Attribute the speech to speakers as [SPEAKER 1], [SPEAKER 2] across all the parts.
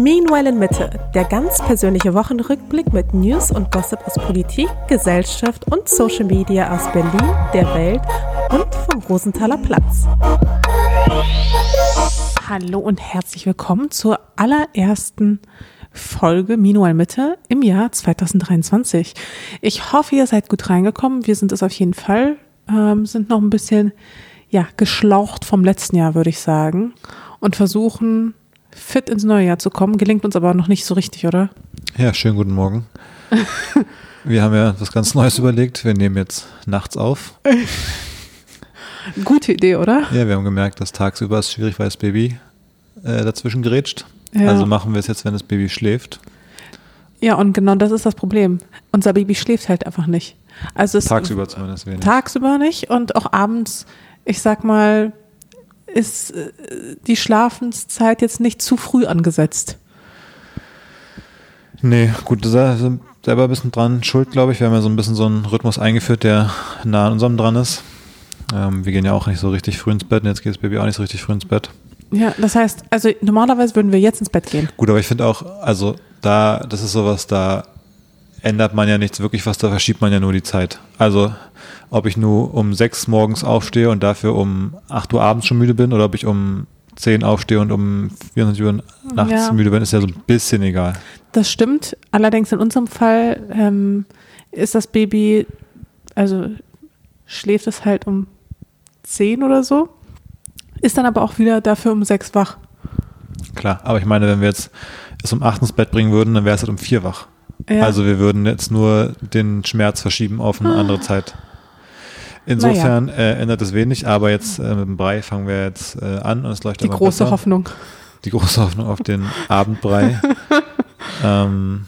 [SPEAKER 1] Meanwhile in Mitte, der ganz persönliche Wochenrückblick mit News und Gossip aus Politik, Gesellschaft und Social Media aus Berlin, der Welt und vom Rosenthaler Platz. Hallo und herzlich willkommen zur allerersten Folge Meanwhile Mitte im Jahr 2023. Ich hoffe, ihr seid gut reingekommen. Wir sind es auf jeden Fall. Ähm, sind noch ein bisschen ja, geschlaucht vom letzten Jahr, würde ich sagen. Und versuchen fit ins neue Jahr zu kommen. Gelingt uns aber noch nicht so richtig, oder?
[SPEAKER 2] Ja, schönen guten Morgen. Wir haben ja was ganz Neues überlegt. Wir nehmen jetzt nachts auf.
[SPEAKER 1] Gute Idee, oder?
[SPEAKER 2] Ja, wir haben gemerkt, dass tagsüber es schwierig, weil das Baby äh, dazwischen gerätscht. Ja. Also machen wir es jetzt, wenn das Baby schläft.
[SPEAKER 1] Ja, und genau das ist das Problem. Unser Baby schläft halt einfach nicht. Also
[SPEAKER 2] tagsüber zumindest
[SPEAKER 1] wenig. Tagsüber nicht und auch abends, ich sag mal, ist äh, die Schlafenszeit jetzt nicht zu früh angesetzt.
[SPEAKER 2] Nee, gut, da sind selber ein bisschen dran schuld, glaube ich. Wir haben ja so ein bisschen so einen Rhythmus eingeführt, der nah an unserem dran ist. Ähm, wir gehen ja auch nicht so richtig früh ins Bett und jetzt geht das Baby auch nicht so richtig früh ins Bett.
[SPEAKER 1] Ja, das heißt, also normalerweise würden wir jetzt ins Bett gehen.
[SPEAKER 2] Gut, aber ich finde auch, also da, das ist sowas, da ändert man ja nichts wirklich was, da verschiebt man ja nur die Zeit. Also ob ich nur um sechs morgens aufstehe und dafür um acht Uhr abends schon müde bin oder ob ich um zehn aufstehe und um 24 Uhr nachts ja. müde bin, ist ja so ein bisschen egal.
[SPEAKER 1] Das stimmt. Allerdings in unserem Fall ähm, ist das Baby, also schläft es halt um zehn oder so, ist dann aber auch wieder dafür um sechs wach.
[SPEAKER 2] Klar, aber ich meine, wenn wir jetzt es um acht ins Bett bringen würden, dann wäre es halt um vier wach. Ja. Also wir würden jetzt nur den Schmerz verschieben auf eine ah. andere Zeit. Insofern ja. äh, ändert es wenig, aber jetzt äh, mit dem Brei fangen wir jetzt äh, an und es läuft
[SPEAKER 1] Die große besser. Hoffnung.
[SPEAKER 2] Die große Hoffnung auf den Abendbrei. ähm,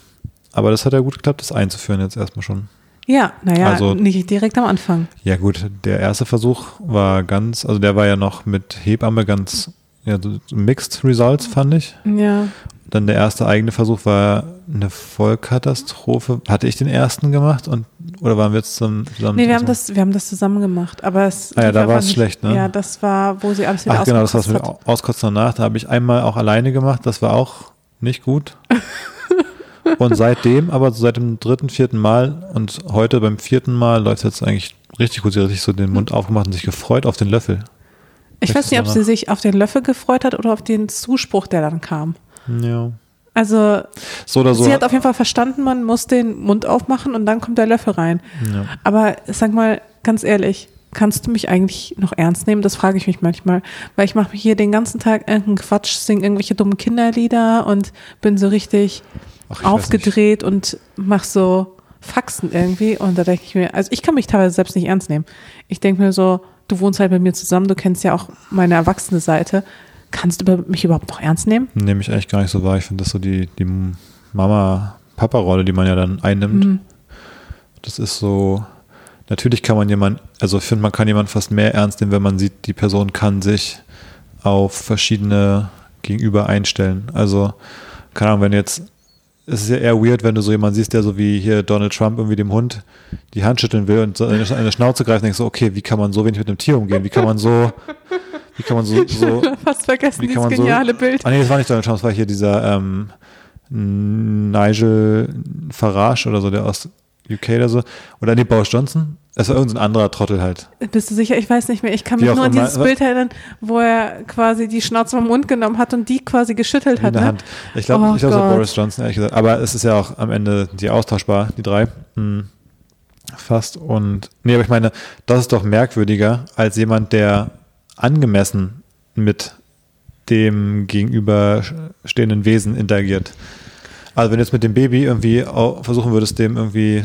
[SPEAKER 2] aber das hat ja gut geklappt, das einzuführen jetzt erstmal schon.
[SPEAKER 1] Ja, naja, also, nicht direkt am Anfang.
[SPEAKER 2] Ja gut, der erste Versuch war ganz, also der war ja noch mit Hebamme ganz ja, mixed Results, fand ich.
[SPEAKER 1] Ja.
[SPEAKER 2] Dann der erste eigene Versuch war eine Vollkatastrophe. Hatte ich den ersten gemacht und oder waren wir jetzt zusammen? zusammen
[SPEAKER 1] nee, wir haben das, wir haben das zusammen gemacht. Aber es
[SPEAKER 2] ah ja, da war es schlecht, ne?
[SPEAKER 1] Ja, das war, wo sie alles wieder
[SPEAKER 2] Ach genau, das war mit Auskotzen danach. Da habe ich einmal auch alleine gemacht. Das war auch nicht gut. und seitdem, aber seit dem dritten, vierten Mal und heute beim vierten Mal läuft es jetzt eigentlich richtig gut. Sie hat sich so den Mund hm. aufgemacht und sich gefreut auf den Löffel.
[SPEAKER 1] Ich weiß nicht, ob sie sich auf den Löffel gefreut hat oder auf den Zuspruch, der dann kam.
[SPEAKER 2] Ja.
[SPEAKER 1] Also
[SPEAKER 2] so oder so.
[SPEAKER 1] sie hat auf jeden Fall verstanden, man muss den Mund aufmachen und dann kommt der Löffel rein. Ja. Aber sag mal ganz ehrlich, kannst du mich eigentlich noch ernst nehmen? Das frage ich mich manchmal, weil ich mache hier den ganzen Tag irgendeinen Quatsch, singe irgendwelche dummen Kinderlieder und bin so richtig Ach, aufgedreht und mache so Faxen irgendwie und da denke ich mir, also ich kann mich teilweise selbst nicht ernst nehmen. Ich denke mir so, du wohnst halt mit mir zusammen, du kennst ja auch meine erwachsene Seite Kannst du mich überhaupt noch ernst nehmen?
[SPEAKER 2] Nehme ich eigentlich gar nicht so wahr. Ich finde das so die, die Mama-Papa-Rolle, die man ja dann einnimmt. Mhm. Das ist so, natürlich kann man jemanden, also ich finde, man kann jemanden fast mehr ernst nehmen, wenn man sieht, die Person kann sich auf verschiedene Gegenüber einstellen. Also, keine Ahnung, wenn jetzt, es ist ja eher weird, wenn du so jemanden siehst, der so wie hier Donald Trump irgendwie dem Hund die Hand schütteln will und so eine Schnauze greift und denkst so, okay, wie kann man so wenig mit einem Tier umgehen? Wie kann man so wie kann man so. so
[SPEAKER 1] Fast vergessen, dieses geniale
[SPEAKER 2] so,
[SPEAKER 1] Bild.
[SPEAKER 2] Ah, nee, das war nicht Donald Trump, das war hier dieser ähm, Nigel Farage oder so, der aus UK oder so. Oder nee, Boris Johnson. Es war irgendein anderer Trottel halt.
[SPEAKER 1] Bist du sicher? Ich weiß nicht mehr. Ich kann mich nur an dieses Bild erinnern, wo er quasi die Schnauze vom Mund genommen hat und die quasi geschüttelt hat. In der ne? Hand.
[SPEAKER 2] Ich glaube, oh ich glaube, war Boris Johnson, ehrlich gesagt. Aber es ist ja auch am Ende die austauschbar, die drei. Hm. Fast. Und, nee, aber ich meine, das ist doch merkwürdiger als jemand, der angemessen mit dem gegenüberstehenden Wesen interagiert. Also wenn du jetzt mit dem Baby irgendwie versuchen würdest, dem irgendwie,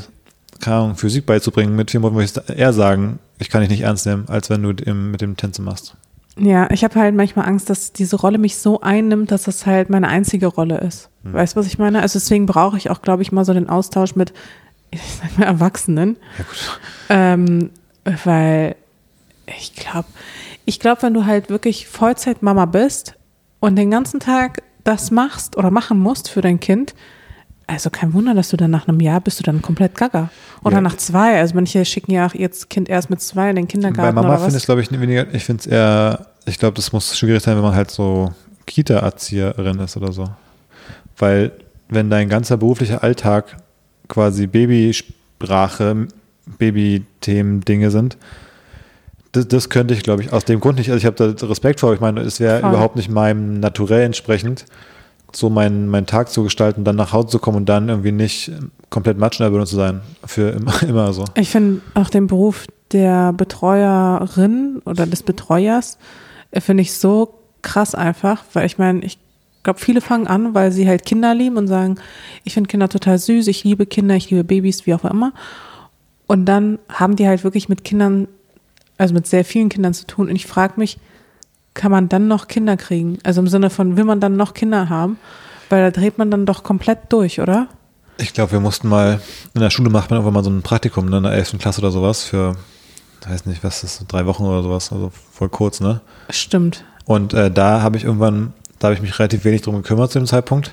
[SPEAKER 2] keine Ahnung, Physik beizubringen, mit vielen Worten würde ich eher sagen, ich kann dich nicht ernst nehmen, als wenn du dem, mit dem Tänze machst.
[SPEAKER 1] Ja, ich habe halt manchmal Angst, dass diese Rolle mich so einnimmt, dass das halt meine einzige Rolle ist. Hm. Weißt du, was ich meine? Also deswegen brauche ich auch, glaube ich, mal so den Austausch mit, ich sag mal, Erwachsenen. Ja, gut. Ähm, weil ich glaube, ich glaube, wenn du halt wirklich Vollzeit-Mama bist und den ganzen Tag das machst oder machen musst für dein Kind, also kein Wunder, dass du dann nach einem Jahr bist du dann komplett gaga. Oder ja. nach zwei. Also manche schicken ja auch ihr Kind erst mit zwei in den Kindergarten.
[SPEAKER 2] Bei Mama finde ich es, glaube ich, weniger, ich finde es eher, ich glaube, das muss schwierig sein, wenn man halt so Kita-Erzieherin ist oder so. Weil wenn dein ganzer beruflicher Alltag quasi Babysprache, Babythemen, Dinge sind, das, das könnte ich, glaube ich, aus dem Grund nicht. Also ich habe da Respekt vor. Ich meine, es wäre überhaupt nicht meinem Naturell entsprechend, so meinen, meinen Tag zu gestalten, dann nach Hause zu kommen und dann irgendwie nicht komplett Matsch in der Birne zu sein. Für immer, immer so.
[SPEAKER 1] Ich finde auch den Beruf der Betreuerin oder des Betreuers äh, finde ich so krass einfach, weil ich meine, ich glaube, viele fangen an, weil sie halt Kinder lieben und sagen, ich finde Kinder total süß, ich liebe Kinder, ich liebe Babys, wie auch immer. Und dann haben die halt wirklich mit Kindern, also mit sehr vielen Kindern zu tun. Und ich frage mich, kann man dann noch Kinder kriegen? Also im Sinne von, will man dann noch Kinder haben? Weil da dreht man dann doch komplett durch, oder?
[SPEAKER 2] Ich glaube, wir mussten mal, in der Schule macht man irgendwann mal so ein Praktikum ne, in der 11. Klasse oder sowas für, weiß nicht, was ist, drei Wochen oder sowas, also voll kurz, ne?
[SPEAKER 1] Stimmt.
[SPEAKER 2] Und äh, da habe ich irgendwann, da habe ich mich relativ wenig drum gekümmert zu dem Zeitpunkt.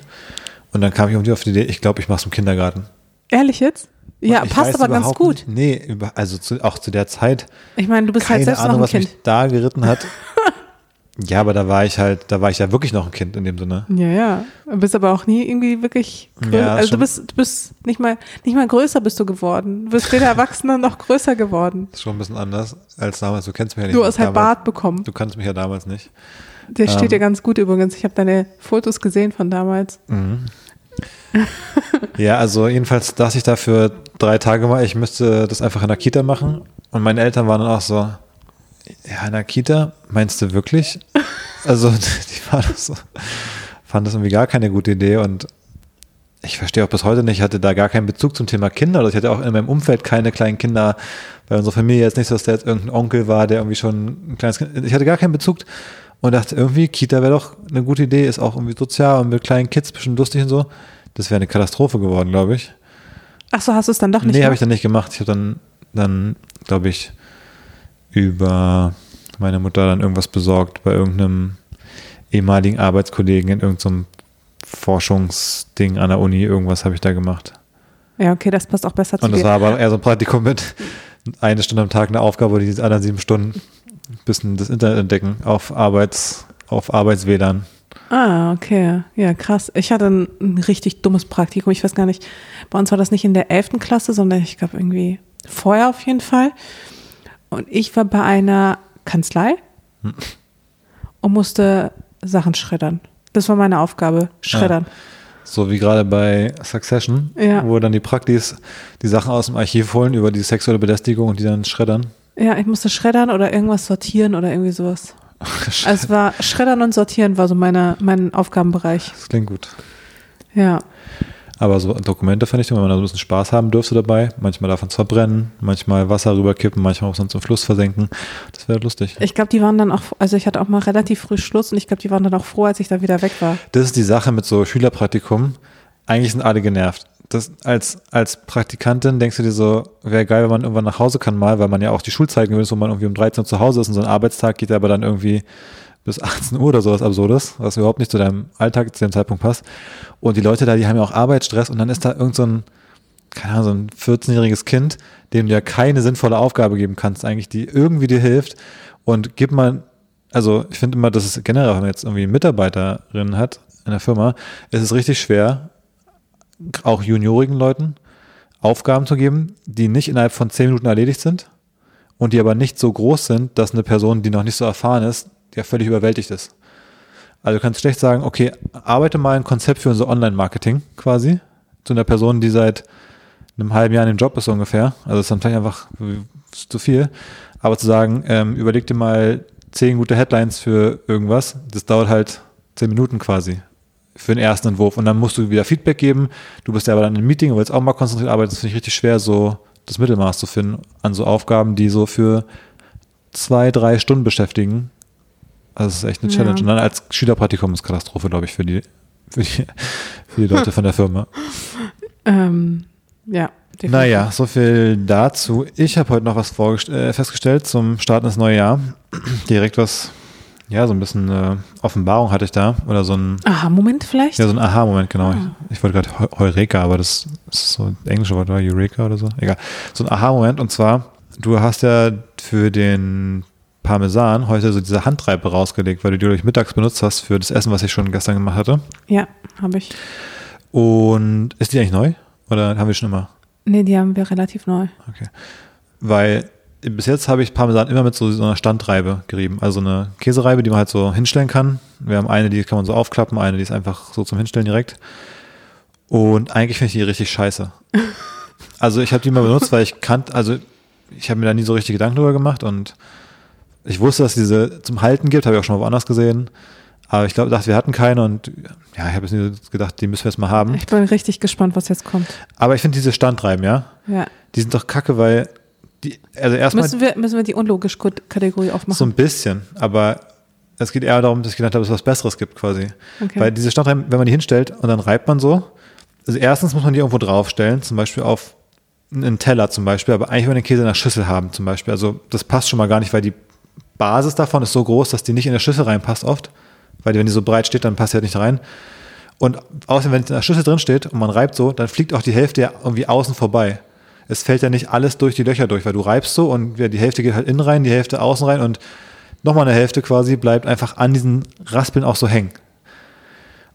[SPEAKER 2] Und dann kam ich irgendwie auf die Idee, ich glaube, ich mache es im Kindergarten.
[SPEAKER 1] Ehrlich jetzt? Ja, passt aber ganz gut.
[SPEAKER 2] Nicht, nee, über, also zu, auch zu der Zeit.
[SPEAKER 1] Ich meine, du bist
[SPEAKER 2] keine
[SPEAKER 1] halt selbst
[SPEAKER 2] Ahnung,
[SPEAKER 1] noch ein
[SPEAKER 2] was
[SPEAKER 1] Kind.
[SPEAKER 2] mich da geritten hat. ja, aber da war ich halt, da war ich ja wirklich noch ein Kind in dem Sinne.
[SPEAKER 1] Ja, ja. Du bist aber auch nie irgendwie wirklich grö-
[SPEAKER 2] Ja,
[SPEAKER 1] also du
[SPEAKER 2] schon.
[SPEAKER 1] bist, du bist nicht mal, nicht mal größer bist du geworden. Du bist weder Erwachsener noch größer geworden.
[SPEAKER 2] Das ist schon ein bisschen anders als damals. Du kennst mich ja nicht.
[SPEAKER 1] Du hast halt
[SPEAKER 2] damals.
[SPEAKER 1] Bart bekommen.
[SPEAKER 2] Du kannst mich ja damals nicht.
[SPEAKER 1] Der steht
[SPEAKER 2] Ähm.
[SPEAKER 1] dir ganz gut übrigens. Ich habe deine Fotos gesehen von damals.
[SPEAKER 2] Ja, also jedenfalls dachte ich dafür drei Tage mal, ich müsste das einfach in der Kita machen. Und meine Eltern waren dann auch so, ja, in der Kita, meinst du wirklich? Also die waren das so, fanden das irgendwie gar keine gute Idee und ich verstehe auch bis heute nicht, ich hatte da gar keinen Bezug zum Thema Kinder. Also ich hatte auch in meinem Umfeld keine kleinen Kinder, bei unserer Familie jetzt nicht so, dass der jetzt irgendein Onkel war, der irgendwie schon ein kleines Kind, ich hatte gar keinen Bezug und dachte irgendwie, Kita wäre doch eine gute Idee, ist auch irgendwie sozial und mit kleinen Kids bestimmt lustig und so. Das wäre eine Katastrophe geworden, glaube ich.
[SPEAKER 1] Ach so, hast du es dann doch nicht
[SPEAKER 2] nee, habe ich
[SPEAKER 1] gemacht?
[SPEAKER 2] dann nicht gemacht. Ich habe dann, dann glaube ich, über meine Mutter dann irgendwas besorgt bei irgendeinem ehemaligen Arbeitskollegen in irgendeinem Forschungsding an der Uni. Irgendwas habe ich da gemacht.
[SPEAKER 1] Ja, okay, das passt auch besser zu
[SPEAKER 2] Und das
[SPEAKER 1] dir.
[SPEAKER 2] war aber eher so ein Praktikum mit eine Stunde am Tag eine Aufgabe, die anderen sieben Stunden ein bisschen das Internet entdecken auf Arbeits, auf Arbeits-WLAN.
[SPEAKER 1] Ah, okay. Ja, krass. Ich hatte ein, ein richtig dummes Praktikum. Ich weiß gar nicht, bei uns war das nicht in der 11. Klasse, sondern ich glaube irgendwie vorher auf jeden Fall. Und ich war bei einer Kanzlei und musste Sachen schreddern. Das war meine Aufgabe, schreddern.
[SPEAKER 2] So wie gerade bei Succession,
[SPEAKER 1] Ja.
[SPEAKER 2] wo dann die Praktis die Sachen aus dem Archiv holen über die sexuelle Belästigung und die dann schreddern.
[SPEAKER 1] Ja, ich musste schreddern oder irgendwas sortieren oder irgendwie sowas. Also es war Schreddern und Sortieren war so meine, mein Aufgabenbereich.
[SPEAKER 2] Das klingt gut.
[SPEAKER 1] Ja.
[SPEAKER 2] Aber so Dokumente fand ich, wenn man da so ein bisschen Spaß haben dürfte dabei, manchmal davon verbrennen, manchmal Wasser rüberkippen, manchmal auch sonst im Fluss versenken. Das wäre lustig.
[SPEAKER 1] Ich glaube, die waren dann auch, also ich hatte auch mal relativ früh Schluss und ich glaube, die waren dann auch froh, als ich dann wieder weg war.
[SPEAKER 2] Das ist die Sache mit so Schülerpraktikum. Eigentlich sind alle genervt. Das, als, als Praktikantin denkst du dir so, wäre geil, wenn man irgendwann nach Hause kann mal, weil man ja auch die Schulzeiten gewöhnt wo man irgendwie um 13 Uhr zu Hause ist und so ein Arbeitstag geht aber dann irgendwie bis 18 Uhr oder sowas Absurdes, was überhaupt nicht zu deinem Alltag zu dem Zeitpunkt passt. Und die Leute da, die haben ja auch Arbeitsstress und dann ist da irgend so ein, keine Ahnung, so ein 14-jähriges Kind, dem du ja keine sinnvolle Aufgabe geben kannst, eigentlich, die irgendwie dir hilft. Und gib mal, also ich finde immer, dass es generell, wenn man jetzt irgendwie Mitarbeiterin hat in der Firma, ist es richtig schwer, auch juniorigen Leuten Aufgaben zu geben, die nicht innerhalb von 10 Minuten erledigt sind und die aber nicht so groß sind, dass eine Person, die noch nicht so erfahren ist, ja völlig überwältigt ist. Also du kannst schlecht sagen, okay, arbeite mal ein Konzept für unser Online-Marketing quasi zu einer Person, die seit einem halben Jahr in dem Job ist ungefähr. Also das ist dann vielleicht einfach zu viel. Aber zu sagen, ähm, überleg dir mal zehn gute Headlines für irgendwas, das dauert halt zehn Minuten quasi für den ersten Entwurf. Und dann musst du wieder Feedback geben. Du bist ja aber dann im Meeting und willst auch mal konzentriert arbeiten. Das finde ich richtig schwer, so das Mittelmaß zu finden an so Aufgaben, die so für zwei, drei Stunden beschäftigen. Also das ist echt eine
[SPEAKER 1] Ja.
[SPEAKER 2] Challenge. Und dann als Schülerpraktikum ist Katastrophe, glaube ich, für die, für die, für die Leute von der Firma.
[SPEAKER 1] Ähm, ja. definitiv.
[SPEAKER 2] Naja, so viel dazu. Ich habe heute noch was äh, festgestellt zum Start ins neue Jahr. Direkt was, ja, so ein bisschen äh, Offenbarung hatte ich da. Oder so ein,
[SPEAKER 1] Aha, Moment vielleicht?
[SPEAKER 2] ja, so ein Aha-Moment, genau.
[SPEAKER 1] Ah.
[SPEAKER 2] Ich, ich wollte gerade Heu- Heureka, aber das ist so ein englische Wort, oder? Eureka oder so. Egal. So ein Aha-Moment. Und zwar, du hast ja für den Parmesan heute so diese Handreibe rausgelegt, weil du die durch mittags benutzt hast für das Essen, was ich schon gestern gemacht hatte.
[SPEAKER 1] Ja, habe ich.
[SPEAKER 2] Und ist die eigentlich neu? Oder haben wir schon immer?
[SPEAKER 1] Nee, die haben wir relativ neu.
[SPEAKER 2] Okay. Weil bis jetzt habe ich Parmesan immer mit so, so einer Standreibe gerieben. Also eine Käsereibe, die man halt so hinstellen kann. Wir haben eine, die kann man so aufklappen, eine, die ist einfach so zum Hinstellen direkt. Und eigentlich finde ich die richtig scheiße. Also ich habe die mal benutzt, weil ich kannte, also ich habe mir da nie so richtig Gedanken drüber gemacht und ich wusste, dass es diese zum Halten gibt, habe ich auch schon mal woanders gesehen. Aber ich glaube, dachte, wir hatten keine und ja, ich habe jetzt nicht gedacht, die müssen wir jetzt mal haben.
[SPEAKER 1] Ich bin richtig gespannt, was jetzt kommt.
[SPEAKER 2] Aber ich finde diese Standreiben, ja,
[SPEAKER 1] Ja.
[SPEAKER 2] die sind doch kacke, weil die, also erstmal
[SPEAKER 1] Müssen wir, müssen wir die unlogisch Kategorie aufmachen?
[SPEAKER 2] so ein bisschen, aber es geht eher darum, dass ich gedacht habe, dass es was Besseres gibt quasi.
[SPEAKER 1] Okay.
[SPEAKER 2] Weil diese Standreiben, wenn man die hinstellt und dann reibt man so, also erstens muss man die irgendwo draufstellen, zum Beispiel auf einen Teller zum Beispiel, aber eigentlich will man den Käse in der Schüssel haben zum Beispiel. Also das passt schon mal gar nicht, weil die Basis davon ist so groß, dass die nicht in der Schüssel reinpasst oft. Weil die, wenn die so breit steht, dann passt die halt nicht rein. Und außerdem, wenn es in der Schüssel drin steht und man reibt so, dann fliegt auch die Hälfte ja irgendwie außen vorbei. Es fällt ja nicht alles durch die Löcher durch, weil du reibst so und ja, die Hälfte geht halt innen rein, die Hälfte außen rein und nochmal eine Hälfte quasi bleibt einfach an diesen Raspeln auch so hängen.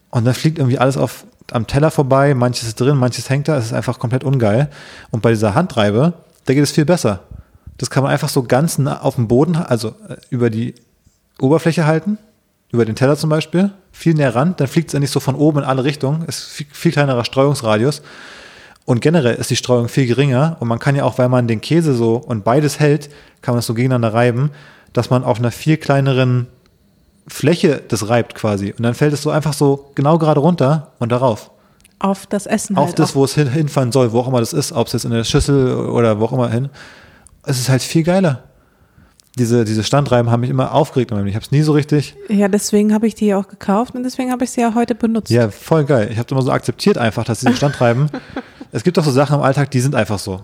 [SPEAKER 2] Und dann fliegt irgendwie alles auf, am Teller vorbei, manches ist drin, manches hängt da, es ist einfach komplett ungeil. Und bei dieser Handreibe, da geht es viel besser. Das kann man einfach so ganz nah auf dem Boden, also äh, über die Oberfläche halten, über den Teller zum Beispiel, viel näher ran, dann fliegt es ja nicht so von oben in alle Richtungen, es ist viel, viel kleinerer Streuungsradius. Und generell ist die Streuung viel geringer und man kann ja auch, weil man den Käse so und beides hält, kann man das so gegeneinander reiben, dass man auf einer viel kleineren Fläche das reibt quasi. Und dann fällt es so einfach so genau gerade runter und darauf.
[SPEAKER 1] auf das Essen
[SPEAKER 2] Auf
[SPEAKER 1] halt
[SPEAKER 2] das,
[SPEAKER 1] auch.
[SPEAKER 2] wo es hin, hinfallen soll, wo auch immer das ist, ob es jetzt in der Schüssel oder wo auch immer hin. Es ist halt viel geiler. Diese, diese Standreiben haben mich immer aufgeregt. Ich habe es nie so richtig.
[SPEAKER 1] Ja, deswegen habe ich die ja auch gekauft und deswegen habe ich sie ja heute benutzt.
[SPEAKER 2] Ja, voll geil. Ich habe immer so akzeptiert einfach, dass diese Standreiben. Es gibt doch so Sachen im Alltag, die sind einfach so.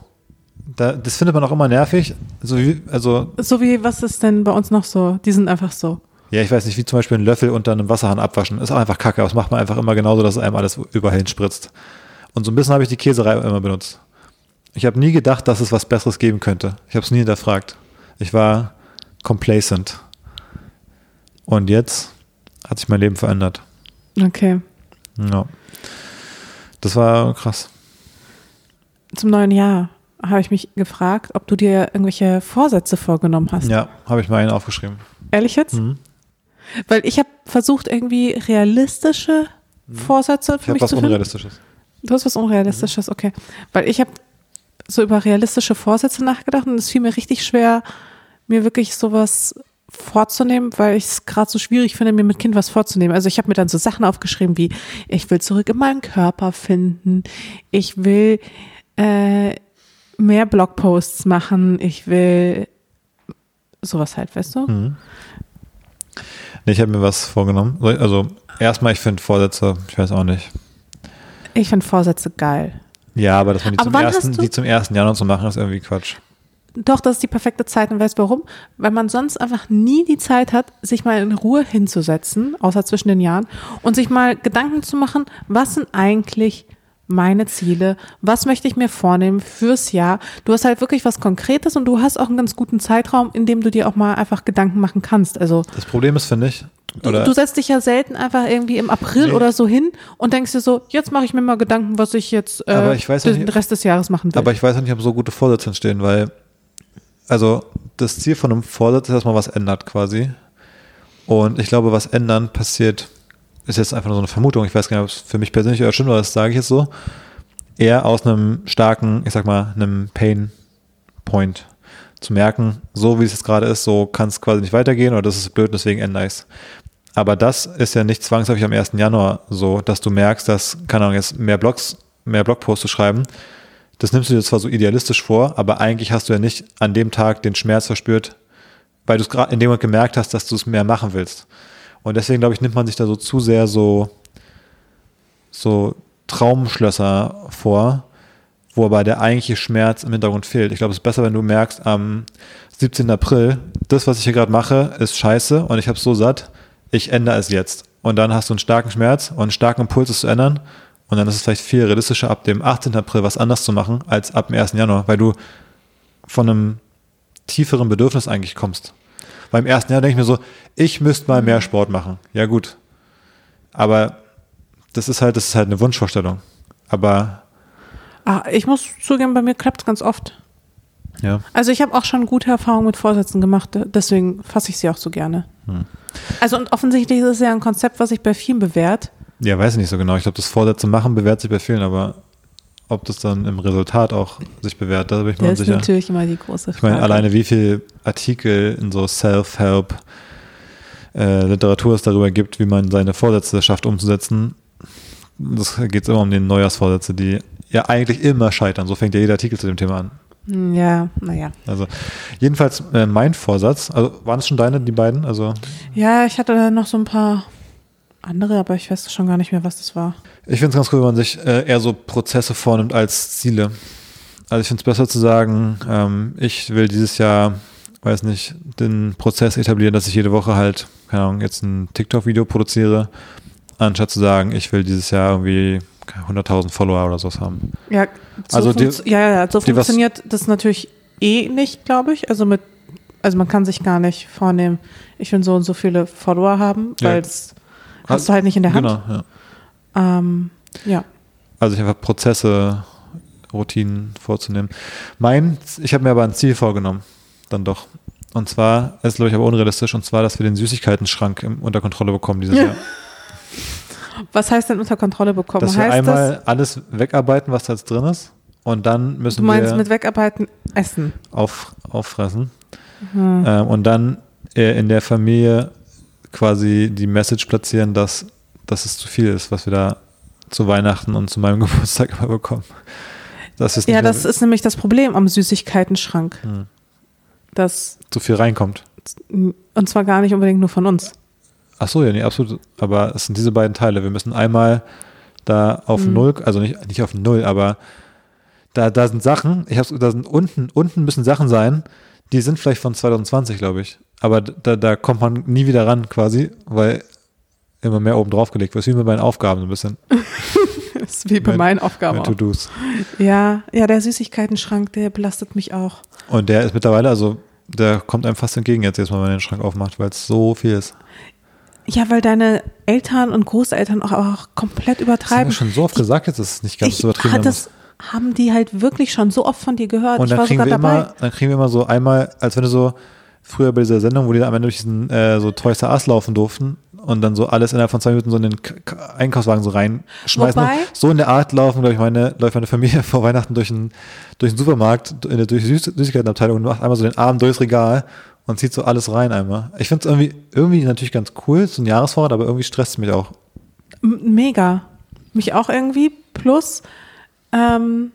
[SPEAKER 2] Da, das findet man auch immer nervig. So wie, also,
[SPEAKER 1] So wie, was ist denn bei uns noch so? Die sind einfach so.
[SPEAKER 2] ja, ich weiß nicht, wie zum Beispiel einen Löffel unter einem Wasserhahn abwaschen. Ist auch einfach kacke, aber das macht man einfach immer genauso, dass es einem alles überall hinspritzt. Und so ein bisschen habe ich die Käsereibe immer benutzt. Ich habe nie gedacht, dass es was Besseres geben könnte. Ich habe es nie hinterfragt. Ich war complacent. Und jetzt hat sich mein Leben verändert.
[SPEAKER 1] Okay.
[SPEAKER 2] Ja. Das war krass.
[SPEAKER 1] Zum neuen Jahr habe ich mich gefragt, ob du dir irgendwelche Vorsätze vorgenommen hast.
[SPEAKER 2] Ja, habe ich mal einen aufgeschrieben.
[SPEAKER 1] Ehrlich jetzt?
[SPEAKER 2] Mhm.
[SPEAKER 1] Weil ich habe versucht, irgendwie realistische Vorsätze
[SPEAKER 2] Ich
[SPEAKER 1] für
[SPEAKER 2] habe
[SPEAKER 1] mich
[SPEAKER 2] was
[SPEAKER 1] zu finden.
[SPEAKER 2] Unrealistisches.
[SPEAKER 1] Du hast was Unrealistisches, okay. Weil ich habe so über realistische Vorsätze nachgedacht und es fiel mir richtig schwer, mir wirklich sowas vorzunehmen, weil ich es gerade so schwierig finde, mir mit Kind was vorzunehmen. Also ich habe mir dann so Sachen aufgeschrieben wie, ich will zurück in meinen Körper finden, ich will äh, mehr Blogposts machen, ich will sowas halt, weißt du?
[SPEAKER 2] Mhm. Nee, ich habe mir was vorgenommen. Also, erstmal, ich finde Vorsätze, ich weiß auch nicht.
[SPEAKER 1] Ich finde Vorsätze geil.
[SPEAKER 2] Ja, aber dass man die,
[SPEAKER 1] Aber
[SPEAKER 2] zum ersten, die zum ersten Januar zu machen, ist irgendwie Quatsch.
[SPEAKER 1] Doch, das ist die perfekte Zeit und weißt warum? Weil man sonst einfach nie die Zeit hat, sich mal in Ruhe hinzusetzen, außer zwischen den Jahren, und sich mal Gedanken zu machen, was sind eigentlich meine Ziele, was möchte ich mir vornehmen fürs Jahr. Du hast halt wirklich was Konkretes und du hast auch einen ganz guten Zeitraum, in dem du dir auch mal einfach Gedanken machen kannst. Also
[SPEAKER 2] Das Problem ist, finde ich,
[SPEAKER 1] du, du setzt dich ja selten einfach irgendwie im April
[SPEAKER 2] Nee.
[SPEAKER 1] oder so hin und denkst dir so, jetzt mache ich mir mal Gedanken, was ich jetzt äh,
[SPEAKER 2] ich
[SPEAKER 1] den
[SPEAKER 2] nicht-
[SPEAKER 1] Rest des Jahres machen will.
[SPEAKER 2] aber ich weiß nicht, ob so gute Vorsätze entstehen, weil, also, das Ziel von einem Vorsatz ist, dass man was ändert quasi. Und ich glaube, was ändern passiert, ist jetzt einfach nur so eine Vermutung. Ich weiß gar nicht, ob es für mich persönlich oder stimmt, aber das sage ich jetzt so. Eher aus einem starken, ich sag mal, einem Pain Point zu merken, so wie es jetzt gerade ist, so kann es quasi nicht weitergehen oder das ist blöd, deswegen ändere ich es. Aber das ist ja nicht zwangsläufig am 1. Januar so, dass du merkst, dass, keine Ahnung, jetzt mehr Blogs, mehr Blogposts zu schreiben, das nimmst du dir zwar so idealistisch vor, aber eigentlich hast du ja nicht an dem Tag den Schmerz verspürt, weil du es gerade in dem Moment gemerkt hast, dass du es mehr machen willst. Und deswegen, glaube ich, nimmt man sich da so zu sehr so, so Traumschlösser vor, wo aber der eigentliche Schmerz im Hintergrund fehlt. Ich glaube, es ist besser, wenn du merkst, am 17. April, das, was ich hier gerade mache, ist scheiße und ich habe es so satt, ich ändere es jetzt. Und dann hast du einen starken Schmerz und einen starken Impuls, es zu ändern. Und dann ist es vielleicht viel realistischer, ab dem 18. April was anders zu machen, als ab dem 1. Januar, weil du von einem tieferen Bedürfnis eigentlich kommst. Beim ersten Jahr denke ich mir so, ich müsste mal mehr Sport machen. Ja, gut. Aber das ist halt, das ist halt eine Wunschvorstellung. Aber
[SPEAKER 1] Ah, ich muss zugeben, bei mir klappt es ganz oft.
[SPEAKER 2] ja,
[SPEAKER 1] Also ich habe auch schon gute Erfahrungen mit Vorsätzen gemacht, deswegen fasse ich sie auch so gerne.
[SPEAKER 2] Hm.
[SPEAKER 1] Also und offensichtlich ist es ja ein Konzept, was sich bei vielen bewährt.
[SPEAKER 2] ja, weiß ich nicht so genau. Ich glaube, das Vorsätze machen bewährt sich bei vielen, aber ob das dann im Resultat auch sich bewährt, da bin ich mir
[SPEAKER 1] Das ist
[SPEAKER 2] unsicher.
[SPEAKER 1] natürlich immer die große
[SPEAKER 2] Ich meine,
[SPEAKER 1] Frage.
[SPEAKER 2] alleine wie viel Artikel in so Self-Help äh, Literatur es darüber gibt, wie man seine Vorsätze schafft umzusetzen. Das geht immer um die Neujahrsvorsätze, die ja eigentlich immer scheitern. So fängt ja jeder Artikel zu dem Thema an.
[SPEAKER 1] Ja, naja.
[SPEAKER 2] Also jedenfalls äh, mein Vorsatz, also waren es schon deine, die beiden? Also
[SPEAKER 1] Ja, ich hatte noch so ein paar andere, aber ich weiß schon gar nicht mehr, was das war.
[SPEAKER 2] ich finde es ganz cool, wenn man sich äh, eher so Prozesse vornimmt als Ziele. Also ich finde es besser zu sagen, ähm, ich will dieses Jahr, weiß nicht, den Prozess etablieren, dass ich jede Woche halt, keine Ahnung, jetzt ein TikTok-Video produziere, anstatt zu sagen, ich will dieses Jahr irgendwie 100.000 Follower oder sowas haben.
[SPEAKER 1] Ja, so
[SPEAKER 2] Also die-
[SPEAKER 1] ja, ja, ja, so funktioniert das natürlich eh nicht, glaube ich. Also mit, also man kann sich gar nicht vornehmen, ich will so und so viele Follower haben,
[SPEAKER 2] Ja.
[SPEAKER 1] weil das hast du halt nicht in der Hand.
[SPEAKER 2] Genau, ja.
[SPEAKER 1] Ähm, ja.
[SPEAKER 2] Also ich einfach Prozesse, Routinen vorzunehmen. Mein, ich habe mir aber ein Ziel vorgenommen, dann doch. Und zwar, ist glaube ich aber unrealistisch, und zwar, dass wir den Süßigkeiten-Schrank unter Kontrolle bekommen dieses Jahr.
[SPEAKER 1] Was heißt denn unter Kontrolle bekommen?
[SPEAKER 2] Dass wir
[SPEAKER 1] heißt
[SPEAKER 2] einmal
[SPEAKER 1] das,
[SPEAKER 2] alles wegarbeiten, was da jetzt drin ist. Und dann
[SPEAKER 1] du
[SPEAKER 2] müssen
[SPEAKER 1] meinst
[SPEAKER 2] wir
[SPEAKER 1] mit Wegarbeiten essen?
[SPEAKER 2] auf, auffressen.
[SPEAKER 1] Hm.
[SPEAKER 2] Ähm, und dann äh, in der Familie quasi die Message platzieren, dass, dass es zu viel ist, was wir da zu Weihnachten und zu meinem Geburtstag immer bekommen. Dass es
[SPEAKER 1] Ja, das ist nämlich das Problem am Süßigkeitenschrank.
[SPEAKER 2] Hm.
[SPEAKER 1] Das,
[SPEAKER 2] zu viel reinkommt.
[SPEAKER 1] und zwar gar nicht unbedingt nur von uns.
[SPEAKER 2] Ach so, ja, nee, absolut. Aber es sind diese beiden Teile. Wir müssen einmal da auf
[SPEAKER 1] Mhm.
[SPEAKER 2] Null, also nicht, nicht auf Null, aber da, da sind Sachen, ich hab's, da sind unten, unten müssen Sachen sein, die sind vielleicht von 2020, glaube ich. Aber da, da kommt man nie wieder ran quasi, weil immer mehr oben drauf gelegt wird. Das ist wie mit meinen Aufgaben so ein bisschen.
[SPEAKER 1] Das ist wie bei meinen Aufgaben auch.
[SPEAKER 2] To-Dos.
[SPEAKER 1] Ja, ja, der Süßigkeitenschrank, der belastet mich auch.
[SPEAKER 2] Und der ist mittlerweile, also der kommt einem fast entgegen jetzt, jetzt mal, wenn man den Schrank aufmacht, weil es so viel ist.
[SPEAKER 1] Ja, weil deine Eltern und Großeltern auch, auch komplett
[SPEAKER 2] Das haben
[SPEAKER 1] übertreiben.
[SPEAKER 2] wir schon so oft gesagt, jetzt ist es nicht ganz
[SPEAKER 1] ich
[SPEAKER 2] so übertrieben.
[SPEAKER 1] das, haben die halt wirklich schon so oft von dir gehört.
[SPEAKER 2] Und dann kriegen, wir
[SPEAKER 1] dabei.
[SPEAKER 2] immer, dann kriegen wir immer so einmal, als wenn du so früher bei dieser Sendung, wo die dann am Ende durch diesen äh, so Toys R Us laufen durften und dann so alles innerhalb von zwei Minuten so in den K K Einkaufswagen so reinschmeißen.
[SPEAKER 1] Wobei-
[SPEAKER 2] so in der Art laufen, glaube ich, meine, läuft meine Familie vor Weihnachten durch den, durch den Supermarkt, in der durch die Süß Süßigkeitenabteilung und macht einmal so den Arm durchs Regal und zieht so alles rein einmal. Ich finde es irgendwie, irgendwie natürlich ganz cool, so ein Jahresvorrat, aber irgendwie stresst es mich auch.
[SPEAKER 1] Mega. Mich auch irgendwie. Plus, ähm,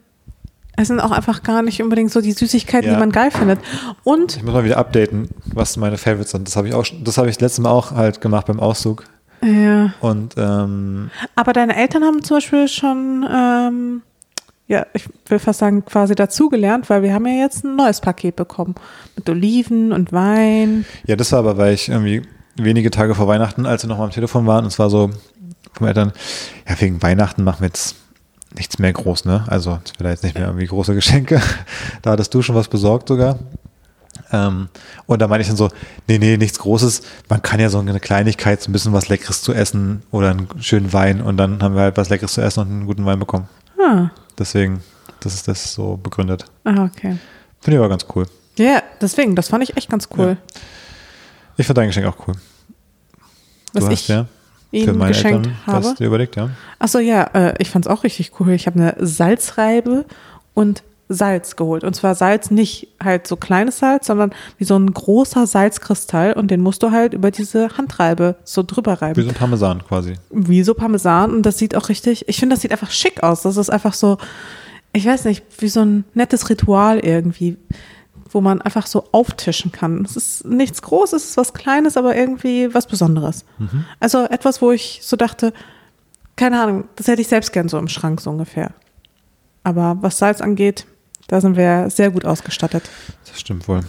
[SPEAKER 1] es sind auch einfach gar nicht unbedingt so die Süßigkeiten,
[SPEAKER 2] Ja.
[SPEAKER 1] die man geil findet. Und
[SPEAKER 2] Ich muss mal wieder updaten, was meine Favorites sind. Das habe ich auch, das habe ich letztes Mal auch halt gemacht beim Auszug.
[SPEAKER 1] ja.
[SPEAKER 2] Und ähm,
[SPEAKER 1] Aber deine Eltern haben zum Beispiel schon, ähm, ja, ich will fast sagen, quasi dazugelernt, weil wir haben ja jetzt ein neues Paket bekommen. Mit Oliven und Wein.
[SPEAKER 2] Ja, das war aber, weil ich irgendwie wenige Tage vor Weihnachten, als wir noch mal am Telefon waren, und es war so vom Eltern, ja, wegen Weihnachten machen wir jetzt nichts mehr groß, ne? Also jetzt nicht mehr irgendwie große Geschenke. da hattest du schon was besorgt sogar. Ähm, und da meine ich dann so, nee, nee, nichts Großes. Man kann ja so eine Kleinigkeit, so ein bisschen was Leckeres zu essen oder einen schönen Wein und dann haben wir halt was Leckeres zu essen und einen guten Wein bekommen.
[SPEAKER 1] Ah,
[SPEAKER 2] Deswegen, das ist das so begründet.
[SPEAKER 1] ah okay.
[SPEAKER 2] Finde ich aber ganz cool.
[SPEAKER 1] Ja, deswegen, das fand ich echt ganz cool.
[SPEAKER 2] Ich finde dein Geschenk auch cool.
[SPEAKER 1] Was
[SPEAKER 2] du
[SPEAKER 1] ich
[SPEAKER 2] hast ja für
[SPEAKER 1] ihnen
[SPEAKER 2] meine
[SPEAKER 1] geschenkt
[SPEAKER 2] Eltern
[SPEAKER 1] habe.
[SPEAKER 2] was dir überlegt, ja.
[SPEAKER 1] Achso, ja, äh, ich fand's auch richtig cool. Ich habe eine Salzreibe und Salz geholt. Und zwar Salz nicht halt so kleines Salz, sondern wie so ein großer Salzkristall und den musst du halt über diese Handreibe so drüber
[SPEAKER 2] Wie
[SPEAKER 1] reiben.
[SPEAKER 2] so ein Parmesan quasi.
[SPEAKER 1] Wie so Parmesan und das sieht auch richtig, ich finde, das sieht einfach schick aus. Das ist einfach so, ich weiß nicht, wie so ein nettes Ritual irgendwie, wo man einfach so auftischen kann. Es ist nichts Großes, es ist was Kleines, aber irgendwie was Besonderes. Also etwas, wo ich so dachte, keine Ahnung, das hätte ich selbst gern so im Schrank so ungefähr. Aber was Salz angeht, da sind wir sehr gut ausgestattet.
[SPEAKER 2] Das stimmt wohl.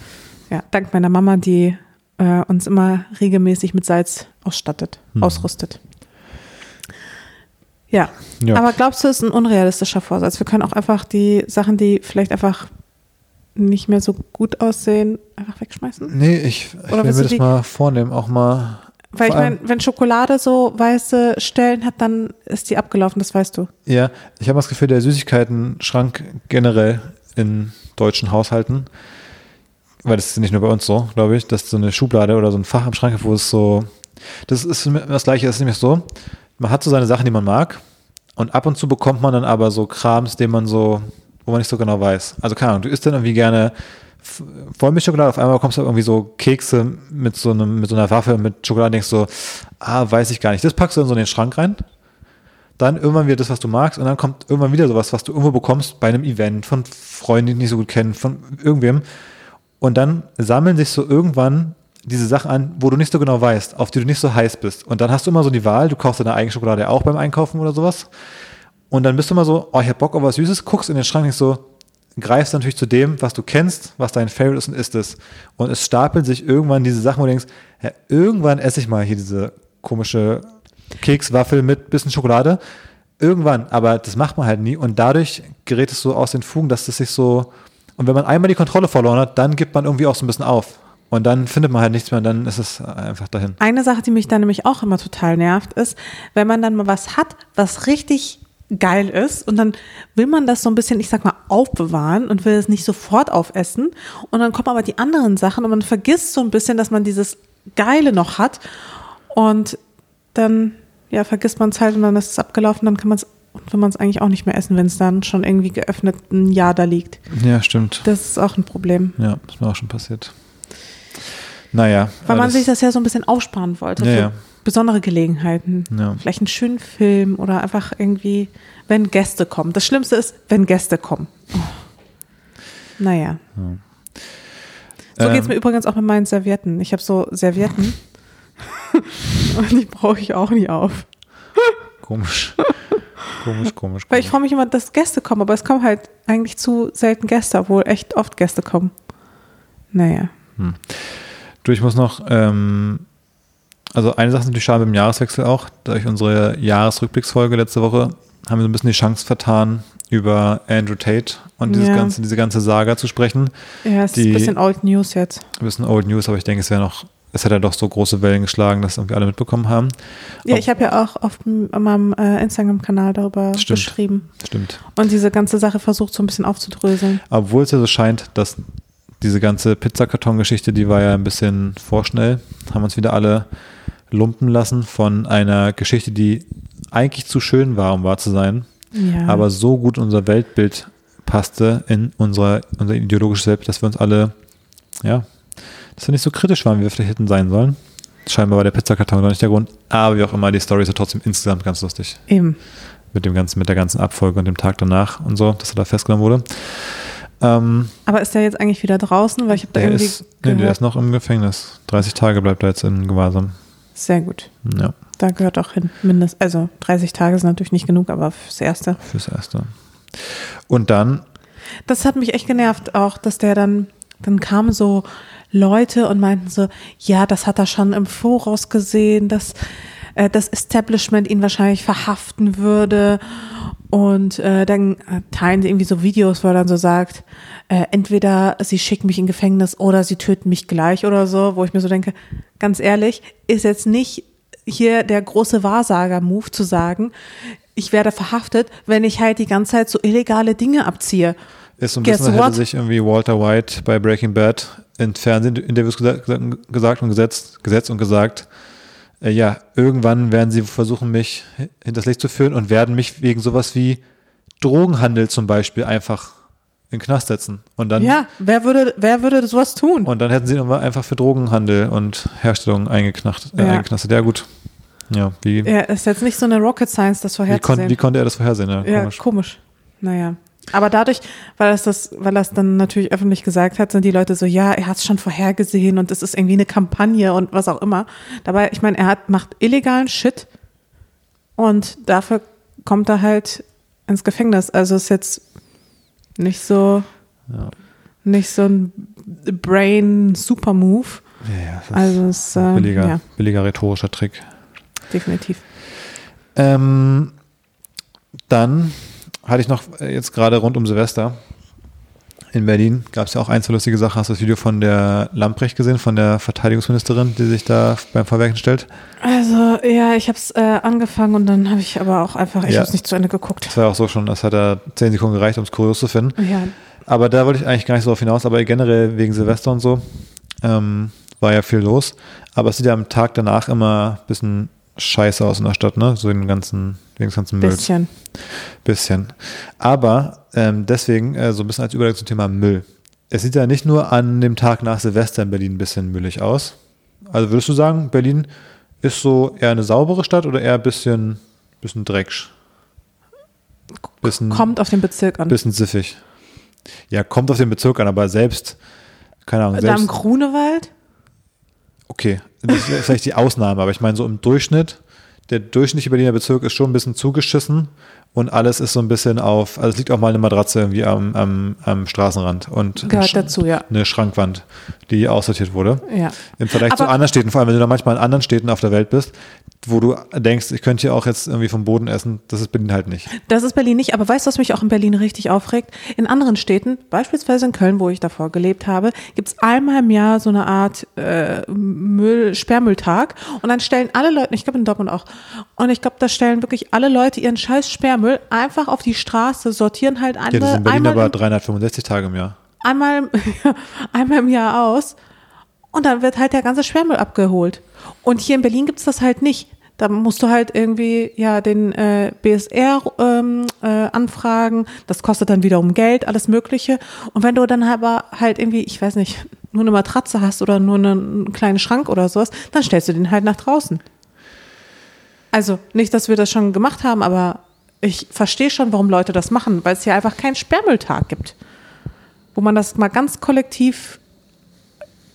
[SPEAKER 1] Ja, dank meiner Mama, die äh, uns immer regelmäßig mit Salz ausstattet,
[SPEAKER 2] Mhm.
[SPEAKER 1] ausrüstet. Ja.
[SPEAKER 2] Ja.
[SPEAKER 1] aber glaubst du, es ist ein unrealistischer Vorsatz? Wir können auch einfach die Sachen, die vielleicht einfach nicht mehr so gut aussehen, einfach wegschmeißen?
[SPEAKER 2] Nee, ich, ich
[SPEAKER 1] Oder
[SPEAKER 2] will mir das mal vornehmen, auch mal
[SPEAKER 1] Weil ich meine, wenn Schokolade so weiße Stellen hat, dann ist die abgelaufen, das weißt du.
[SPEAKER 2] Ja, ich habe das Gefühl, der Süßigkeiten-Schrank generell in deutschen Haushalten, weil das ist nicht nur bei uns so, glaube ich, dass so eine Schublade oder so ein Fach am Schrank, wo es so, das ist das Gleiche, das ist nämlich so, man hat so seine Sachen, die man mag und ab und zu bekommt man dann aber so Krams, den man so, wo man nicht so genau weiß. Also keine Ahnung, du isst dann irgendwie gerne Vollmilchschokolade, auf einmal bekommst du irgendwie so Kekse mit so einem, mit so einer Waffe mit Schokolade und denkst so, ah, weiß ich gar nicht. Das packst du in so in den Schrank rein dann irgendwann wieder das, was du magst, und dann kommt irgendwann wieder sowas, was du irgendwo bekommst bei einem Event von Freunden, die dich nicht so gut kennen, von irgendwem. Und dann sammeln sich so irgendwann diese Sachen an, wo du nicht so genau weißt, auf die du nicht so heiß bist. Und dann hast du immer so die Wahl, du kaufst deine eigene Schokolade auch beim Einkaufen oder sowas. Und dann bist du immer so, oh, ich hab Bock auf was Süßes, guckst in den Schrank und so, greifst natürlich zu dem, was du kennst, was dein Favorite ist und isst es. Und es stapeln sich irgendwann diese Sachen, wo du denkst, ja, irgendwann esse ich mal hier diese komische Kekswaffel mit bisschen Schokolade. Irgendwann, aber das macht man halt nie und dadurch gerät es so aus den Fugen, dass es sich so, und wenn man einmal die Kontrolle verloren hat, dann gibt man irgendwie auch so ein bisschen auf. Und dann findet man halt nichts mehr und dann ist es einfach dahin.
[SPEAKER 1] Eine Sache, die mich dann nämlich auch immer total nervt, ist, wenn man dann mal was hat, was richtig geil ist und dann will man das so ein bisschen, ich sag mal, aufbewahren und will es nicht sofort aufessen und dann kommen aber die anderen Sachen und man vergisst so ein bisschen, dass man dieses Geile noch hat und dann, ja, vergisst man es halt und dann ist es abgelaufen, dann kann man es, will man es eigentlich auch nicht mehr essen, wenn es dann schon irgendwie geöffnet ein Jahr da liegt.
[SPEAKER 2] Ja, stimmt.
[SPEAKER 1] Das ist auch ein Problem.
[SPEAKER 2] Ja, ist mir auch schon passiert. Naja.
[SPEAKER 1] Weil man sich das ja so ein bisschen aufsparen wollte
[SPEAKER 2] Ja, ja.
[SPEAKER 1] Besondere Gelegenheiten.
[SPEAKER 2] Ja.
[SPEAKER 1] Vielleicht einen schönen Film oder einfach irgendwie, wenn Gäste kommen. Das Schlimmste ist, wenn Gäste kommen. Oh. Naja. So
[SPEAKER 2] Ähm,
[SPEAKER 1] geht's mir übrigens auch mit meinen Servietten. Ich habe so Servietten und die brauche ich auch nie auf.
[SPEAKER 2] Komisch. komisch, komisch.
[SPEAKER 1] Weil ich
[SPEAKER 2] komisch.
[SPEAKER 1] freue mich immer, dass Gäste kommen, aber es kommen halt eigentlich zu selten Gäste, obwohl echt oft Gäste kommen. Naja.
[SPEAKER 2] Du, ich muss noch, ähm, also eine Sache ist natürlich schade beim Jahreswechsel auch, durch unsere Jahresrückblicksfolge letzte Woche haben wir so ein bisschen die Chance vertan, über Andrew Tate und dieses
[SPEAKER 1] Ja.
[SPEAKER 2] ganze, diese ganze Saga zu sprechen.
[SPEAKER 1] Ja, es ist
[SPEAKER 2] Die-
[SPEAKER 1] ein bisschen Old News jetzt.
[SPEAKER 2] Ein bisschen Old News, aber ich denke, es wäre noch, es hat ja doch so große Wellen geschlagen, dass irgendwie alle mitbekommen haben.
[SPEAKER 1] Ja,
[SPEAKER 2] Ob-
[SPEAKER 1] ich habe ja auch auf meinem äh, Instagram-Kanal darüber
[SPEAKER 2] Stimmt.
[SPEAKER 1] geschrieben
[SPEAKER 2] Stimmt.
[SPEAKER 1] und diese ganze Sache versucht so ein bisschen aufzudröseln.
[SPEAKER 2] Obwohl es ja so scheint, dass diese ganze Pizzakarton-Geschichte, die war ja ein bisschen vorschnell, haben uns wieder alle lumpen lassen von einer Geschichte, die eigentlich zu schön war, um wahr zu sein,
[SPEAKER 1] Ja.
[SPEAKER 2] aber so gut in unser Weltbild passte, in unser, unser ideologisches Weltbild, dass wir uns alle, ja, dass wir nicht so kritisch waren, wie wir vielleicht hätten sein sollen. Scheinbar war der Pizzakarton noch nicht der Grund, aber wie auch immer, die Story ist ja trotzdem insgesamt ganz lustig.
[SPEAKER 1] Eben.
[SPEAKER 2] Mit dem ganzen, mit der ganzen Abfolge und dem Tag danach und so, dass er da festgenommen wurde. Ähm,
[SPEAKER 1] Aber ist der jetzt eigentlich wieder draußen? Weil ich habe da
[SPEAKER 2] der
[SPEAKER 1] irgendwie
[SPEAKER 2] ist, nee, der ist noch im Gefängnis. 30 Tage bleibt er jetzt in Gewahrsam.
[SPEAKER 1] Sehr gut.
[SPEAKER 2] Ja,
[SPEAKER 1] Da gehört auch hin. Mindest, also 30 Tage sind natürlich nicht genug, aber fürs Erste.
[SPEAKER 2] fürs Erste. Und dann,
[SPEAKER 1] Das hat mich echt genervt auch, dass der dann, dann kamen so Leute und meinten so, ja, das hat er schon im Voraus gesehen, dass äh, das Establishment ihn wahrscheinlich verhaften würde. Und äh, dann äh, teilen sie irgendwie so Videos, wo er dann so sagt, äh, entweder sie schicken mich in Gefängnis oder sie töten mich gleich oder so, wo ich mir so denke, ganz ehrlich, ist jetzt nicht hier der große Wahrsager-Move zu sagen, ich werde verhaftet, wenn ich halt die ganze Zeit so illegale Dinge abziehe.
[SPEAKER 2] ist so ein
[SPEAKER 1] Guess
[SPEAKER 2] bisschen, als hätte sich irgendwie Walter White bei Breaking Bad in Fernsehinterviews gesa- gesagt und gesetzt, gesetzt und gesagt, äh, ja, irgendwann werden sie versuchen, mich hinters Licht zu führen und werden mich wegen sowas wie Drogenhandel zum Beispiel einfach in den Knast setzen. Und dann,
[SPEAKER 1] Ja, wer würde, wer würde sowas tun?
[SPEAKER 2] und dann hätten sie einfach für Drogenhandel und Herstellung eingeknacht, äh,
[SPEAKER 1] Ja.
[SPEAKER 2] eingeknastet. Ja, gut. Ja, wie,
[SPEAKER 1] Ja, ist jetzt nicht so eine Rocket Science, das
[SPEAKER 2] wie, kon
[SPEAKER 1] vorherzusehen.
[SPEAKER 2] wie konnte er das vorhersehen? Ja,
[SPEAKER 1] ja,
[SPEAKER 2] komisch.
[SPEAKER 1] komisch. Naja. Aber dadurch, weil er das, weil er es dann natürlich öffentlich gesagt hat, sind die Leute so, ja, er hat es schon vorhergesehen und es ist irgendwie eine Kampagne und was auch immer. Dabei, ich meine, er hat, macht illegalen Shit und dafür kommt er halt ins Gefängnis. Also ist jetzt nicht so,
[SPEAKER 2] Ja.
[SPEAKER 1] nicht so ein Brain-Super-Move.
[SPEAKER 2] Ja, ja, das ist
[SPEAKER 1] Also ist, äh,
[SPEAKER 2] billiger,
[SPEAKER 1] ja,
[SPEAKER 2] billiger rhetorischer Trick.
[SPEAKER 1] definitiv.
[SPEAKER 2] Ähm, dann hatte ich noch äh, jetzt gerade rund um Silvester In Berlin gab es ja auch ein, zwei lustige Sachen. Hast du das Video von der Lamprecht gesehen, von der Verteidigungsministerin, die sich da beim Verwerken stellt?
[SPEAKER 1] Also, ja, ich habe es äh, angefangen und dann habe ich aber auch einfach, ich
[SPEAKER 2] Ja.
[SPEAKER 1] habe es nicht zu Ende geguckt.
[SPEAKER 2] Das war auch so schon, das hat da zehn Sekunden gereicht, um es kurios zu finden.
[SPEAKER 1] Ja,
[SPEAKER 2] Aber da wollte ich eigentlich gar nicht so auf hinaus, aber generell wegen Silvester und so ähm, war ja viel los. Aber es sieht ja am Tag danach immer ein bisschen scheiße aus in der Stadt, ne? So den ganzen, wegen des ganzen Mülls.
[SPEAKER 1] bisschen.
[SPEAKER 2] Bisschen. Aber ähm, deswegen äh, so ein bisschen als Überleitung zum Thema Müll. Es sieht ja nicht nur an dem Tag nach Silvester in Berlin ein bisschen müllig aus. Also würdest du sagen, Berlin ist so eher eine saubere Stadt oder eher ein bisschen, bisschen drecksch? Bisschen,
[SPEAKER 1] Kommt auf den Bezirk an.
[SPEAKER 2] bisschen siffig. Ja, kommt auf den Bezirk an, aber selbst, keine Ahnung, selbst,
[SPEAKER 1] Grunewald?
[SPEAKER 2] okay, das ist vielleicht die Ausnahme, aber ich meine so im Durchschnitt, der durchschnittliche Berliner Bezirk ist schon ein bisschen zugeschissen und alles ist so ein bisschen auf, also es liegt auch mal eine Matratze irgendwie am, am, am Straßenrand und
[SPEAKER 1] Gehört
[SPEAKER 2] Sch-
[SPEAKER 1] dazu, ja.
[SPEAKER 2] eine Schrankwand, die aussortiert wurde.
[SPEAKER 1] Ja.
[SPEAKER 2] Im Vergleich zu
[SPEAKER 1] Aber-
[SPEAKER 2] anderen Städten, vor allem wenn du da manchmal in anderen Städten auf der Welt bist, wo du denkst, ich könnte hier auch jetzt irgendwie vom Boden essen, das ist Berlin halt nicht.
[SPEAKER 1] Das ist Berlin nicht, aber weißt du, was mich auch in Berlin richtig aufregt? In anderen Städten, beispielsweise in Köln, wo ich davor gelebt habe, gibt es einmal im Jahr so eine Art äh, Müll, Sperrmülltag und dann stellen alle Leute, ich glaube in Dortmund auch, und ich glaube, da stellen wirklich alle Leute ihren scheiß Sperrmüll einfach auf die Straße, sortieren halt
[SPEAKER 2] Ja, das ist
[SPEAKER 1] alle
[SPEAKER 2] in Berlin
[SPEAKER 1] einmal,
[SPEAKER 2] aber
[SPEAKER 1] im,
[SPEAKER 2] 365 Tage im Jahr.
[SPEAKER 1] einmal, einmal im Jahr aus und dann wird halt der ganze Sperrmüll abgeholt. Und hier in Berlin gibt's das halt nicht. Da musst du halt irgendwie ja den äh, BSR ähm, äh, anfragen. Das kostet dann wiederum Geld, alles Mögliche. Und wenn du dann aber halt irgendwie, ich weiß nicht, nur eine Matratze hast oder nur einen kleinen Schrank oder sowas, dann stellst du den halt nach draußen. Also nicht, dass wir das schon gemacht haben, aber ich verstehe schon, warum Leute das machen, weil es hier einfach keinen Sperrmülltag gibt, wo man das mal ganz kollektiv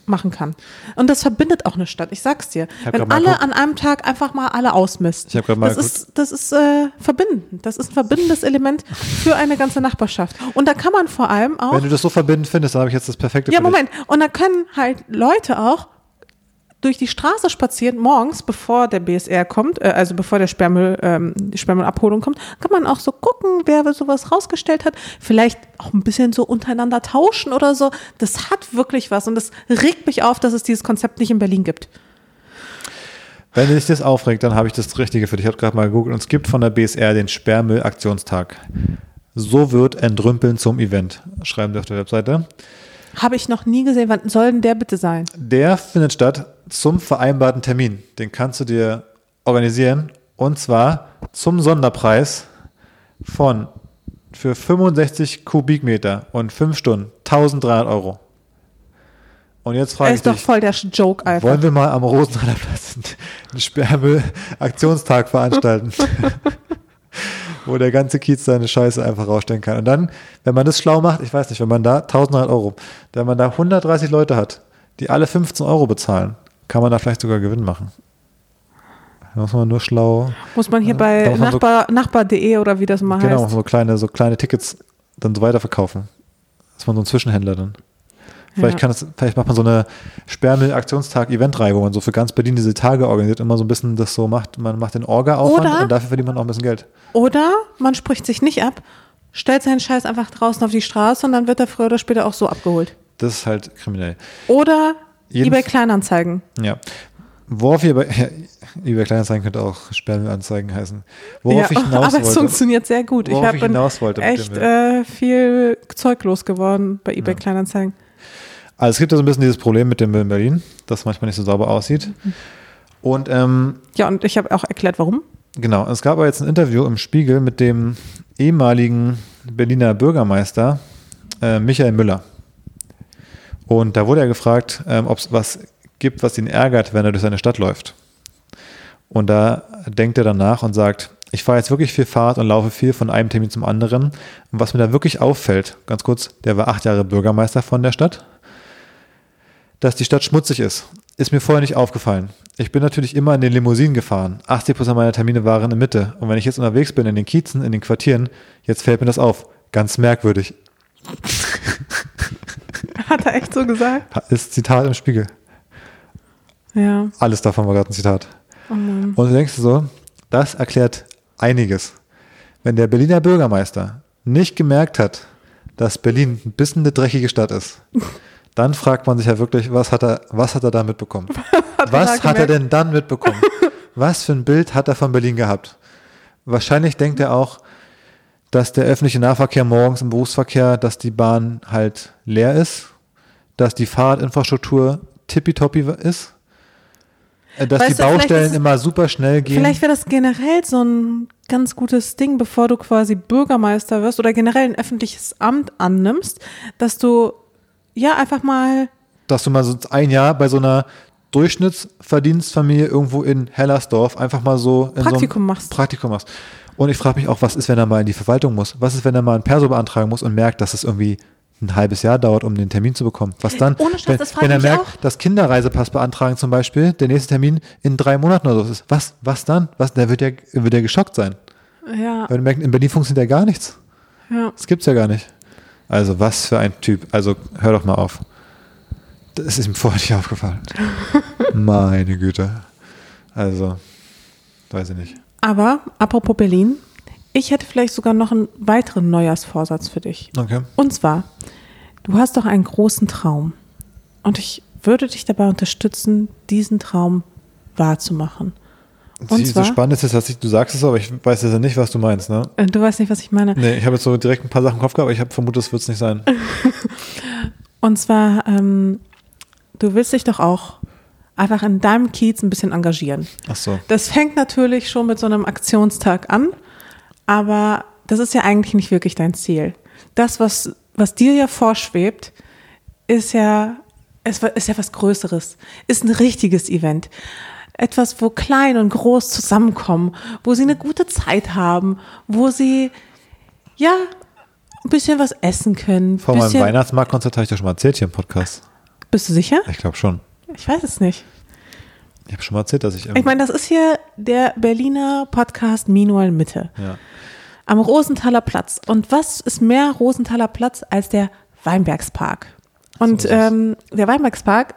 [SPEAKER 1] machen kann. Und das verbindet auch eine Stadt, ich sag's dir.
[SPEAKER 2] hab
[SPEAKER 1] Wenn alle an einem Tag einfach mal alle ausmisten.
[SPEAKER 2] Ich hab mal
[SPEAKER 1] das ist, das ist äh, verbindend. Das ist ein verbindendes Element für eine ganze Nachbarschaft. Und da kann man vor allem auch
[SPEAKER 2] Wenn du das so verbindend findest, dann habe ich jetzt das perfekte
[SPEAKER 1] ja. Moment. Und da können halt Leute auch durch die Straße spazieren, morgens, bevor der BSR kommt, äh, also bevor der Sperrmüll, ähm, die Sperrmüllabholung kommt, kann man auch so gucken, wer sowas rausgestellt hat. Vielleicht auch ein bisschen so untereinander tauschen oder so. Das hat wirklich was. Und das regt mich auf, dass es dieses Konzept nicht in Berlin gibt.
[SPEAKER 2] Wenn dich das aufregt, dann habe ich das Richtige für dich. Ich habe gerade mal gegoogelt und es gibt von der BSR den Sperrmüll-Aktionstag. So wird Entrümpeln zum Event, schreiben sie auf der Webseite.
[SPEAKER 1] Habe ich noch nie gesehen. Wann soll denn der bitte sein?
[SPEAKER 2] Der findet statt zum vereinbarten Termin. Den kannst du dir organisieren und zwar zum Sonderpreis von für 65 Kubikmeter und 5 Stunden 1300 Euro. Und jetzt frage ich
[SPEAKER 1] ist doch
[SPEAKER 2] dich,
[SPEAKER 1] voll der Joke einfach.
[SPEAKER 2] wollen wir mal am Rosenheimer Platz einen Sperrmüll-Aktionstag veranstalten? wo der ganze Kiez seine Scheiße einfach rausstellen kann. Und dann, wenn man das schlau macht, ich weiß nicht, wenn man da 1300 Euro, wenn man da 130 Leute hat, die alle 15 Euro bezahlen, kann man da vielleicht sogar Gewinn machen. Da muss man nur schlau,
[SPEAKER 1] Muss man hier
[SPEAKER 2] da
[SPEAKER 1] bei
[SPEAKER 2] man so-
[SPEAKER 1] Nachbar, Nachbar.de oder wie das mal
[SPEAKER 2] genau,
[SPEAKER 1] heißt.
[SPEAKER 2] so kleine, so kleine Tickets dann so weiterverkaufen. Ist man so ein Zwischenhändler dann. Vielleicht
[SPEAKER 1] Ja.
[SPEAKER 2] kann es, vielleicht macht man so eine Sperrmüll-Aktionstag-Eventreihe, wo man so für ganz Berlin diese Tage organisiert, immer so ein bisschen das so macht, man macht den Orga-Aufwand und dafür verdient man auch ein bisschen Geld.
[SPEAKER 1] Oder man spricht sich nicht ab, stellt seinen Scheiß einfach draußen auf die Straße und dann wird er früher oder später auch so abgeholt.
[SPEAKER 2] Das ist halt kriminell.
[SPEAKER 1] Oder
[SPEAKER 2] Jeden-
[SPEAKER 1] eBay Kleinanzeigen.
[SPEAKER 2] Ja. Worauf ihr bei ja, eBay Kleinanzeigen könnte auch Sperrmüllanzeigen heißen. Worauf ich hinaus
[SPEAKER 1] aber es
[SPEAKER 2] wollte.
[SPEAKER 1] funktioniert sehr gut.
[SPEAKER 2] Worauf
[SPEAKER 1] ich
[SPEAKER 2] ich hinaus wollte
[SPEAKER 1] echt äh, viel Zeug losgeworden bei eBay
[SPEAKER 2] Ja.
[SPEAKER 1] Kleinanzeigen.
[SPEAKER 2] Also es gibt ja so ein bisschen dieses Problem mit dem Müll in Berlin, das manchmal nicht so sauber aussieht. Und ähm,
[SPEAKER 1] Ja, und ich habe auch erklärt, warum.
[SPEAKER 2] genau, es gab aber jetzt ein Interview im Spiegel mit dem ehemaligen Berliner Bürgermeister äh, Michael Müller. Und da wurde er gefragt, ähm, ob es was gibt, was ihn ärgert, wenn er durch seine Stadt läuft. Und da denkt er danach und sagt, ich fahre jetzt wirklich viel Fahrt und laufe viel von einem Termin zum anderen. Und was mir da wirklich auffällt, ganz kurz, der war acht Jahre Bürgermeister von der Stadt, dass die Stadt schmutzig ist. Ist mir vorher nicht aufgefallen. Ich bin natürlich immer in den Limousinen gefahren. 80% meiner Termine waren in Mitte. Und wenn ich jetzt unterwegs bin in den Kiezen, in den Quartieren, jetzt fällt mir das auf. Ganz merkwürdig.
[SPEAKER 1] Hat er echt so gesagt?
[SPEAKER 2] Ist Zitat im Spiegel.
[SPEAKER 1] Ja.
[SPEAKER 2] Alles davon war gerade ein Zitat.
[SPEAKER 1] Oh.
[SPEAKER 2] Und du denkst so, das erklärt einiges. Wenn der Berliner Bürgermeister nicht gemerkt hat, dass Berlin ein bisschen eine dreckige Stadt ist, dann fragt man sich ja wirklich, was hat er, was hat er da mitbekommen?
[SPEAKER 1] Hat
[SPEAKER 2] Was hat er denn dann mitbekommen? Was für ein Bild hat er von Berlin gehabt? Wahrscheinlich denkt er auch, dass der öffentliche Nahverkehr morgens im Berufsverkehr, dass die Bahn halt leer ist, dass die Fahrradinfrastruktur tippitoppi ist, äh, dass
[SPEAKER 1] Weißt
[SPEAKER 2] die
[SPEAKER 1] du,
[SPEAKER 2] Baustellen
[SPEAKER 1] ist
[SPEAKER 2] immer super schnell gehen.
[SPEAKER 1] Vielleicht wäre das generell so ein ganz gutes Ding, bevor du quasi Bürgermeister wirst oder generell ein öffentliches Amt annimmst, dass du ja einfach mal
[SPEAKER 2] dass du mal so ein Jahr bei so einer Durchschnittsverdienstfamilie irgendwo in Hellersdorf einfach mal so in
[SPEAKER 1] Praktikum
[SPEAKER 2] so einem
[SPEAKER 1] machst.
[SPEAKER 2] Praktikum machst. Und ich frage mich auch, was ist, wenn er mal in die Verwaltung muss? Was ist, wenn er mal ein Perso beantragen muss und merkt, dass es irgendwie ein halbes Jahr dauert, um den Termin zu bekommen? Was dann?
[SPEAKER 1] Ohne Scheiß,
[SPEAKER 2] wenn,
[SPEAKER 1] das
[SPEAKER 2] wenn er merkt,
[SPEAKER 1] auch.
[SPEAKER 2] dass Kinderreisepass beantragen zum Beispiel, der nächste Termin in drei Monaten oder so ist. Was, was dann? Was, der wird ja, wird ja geschockt sein.
[SPEAKER 1] ja,
[SPEAKER 2] Weil er merkt, in Berlin funktioniert ja gar nichts.
[SPEAKER 1] ja.
[SPEAKER 2] Das gibt's ja gar nicht. Also was für ein Typ. Also hör doch mal auf. Das ist ihm vorher nicht aufgefallen. Meine Güte. Also, weiß ich nicht.
[SPEAKER 1] Aber apropos Berlin, ich hätte vielleicht sogar noch einen weiteren Neujahrsvorsatz für dich.
[SPEAKER 2] Okay.
[SPEAKER 1] Und zwar, du hast doch einen großen Traum. Und ich würde dich dabei unterstützen, diesen Traum wahrzumachen. Und
[SPEAKER 2] so spannend ist es, dass ich, du sagst es, aber ich weiß jetzt ja nicht, was du meinst, ne?
[SPEAKER 1] Äh, Du weißt nicht, was ich meine.
[SPEAKER 2] Nee, ich habe jetzt so direkt ein paar Sachen im Kopf gehabt, aber ich habe vermutet, das wird es nicht sein.
[SPEAKER 1] Und zwar, ähm, du willst dich doch auch einfach in deinem Kiez ein bisschen engagieren.
[SPEAKER 2] Ach so.
[SPEAKER 1] Das fängt natürlich schon mit so einem Aktionstag an, aber das ist ja eigentlich nicht wirklich dein Ziel. Das, was, was dir ja vorschwebt, ist ja, ist, ist ja was Größeres, ist ein richtiges Event. Etwas, wo klein und groß zusammenkommen, wo sie eine gute Zeit haben, wo sie, ja, ein bisschen was essen können.
[SPEAKER 2] Vor meinem Weihnachtsmarktkonzert habe ich dir schon mal erzählt hier im Podcast.
[SPEAKER 1] Bist du sicher?
[SPEAKER 2] Ich glaube schon.
[SPEAKER 1] Ich weiß es nicht.
[SPEAKER 2] Ich habe schon mal erzählt, dass ich.
[SPEAKER 1] Ich meine, das ist hier der Berliner Podcast Minual Mitte
[SPEAKER 2] ja.
[SPEAKER 1] am Rosenthaler Platz. Und was ist mehr Rosenthaler Platz als der Weinbergspark? Und
[SPEAKER 2] So
[SPEAKER 1] ähm, der Weinbergspark,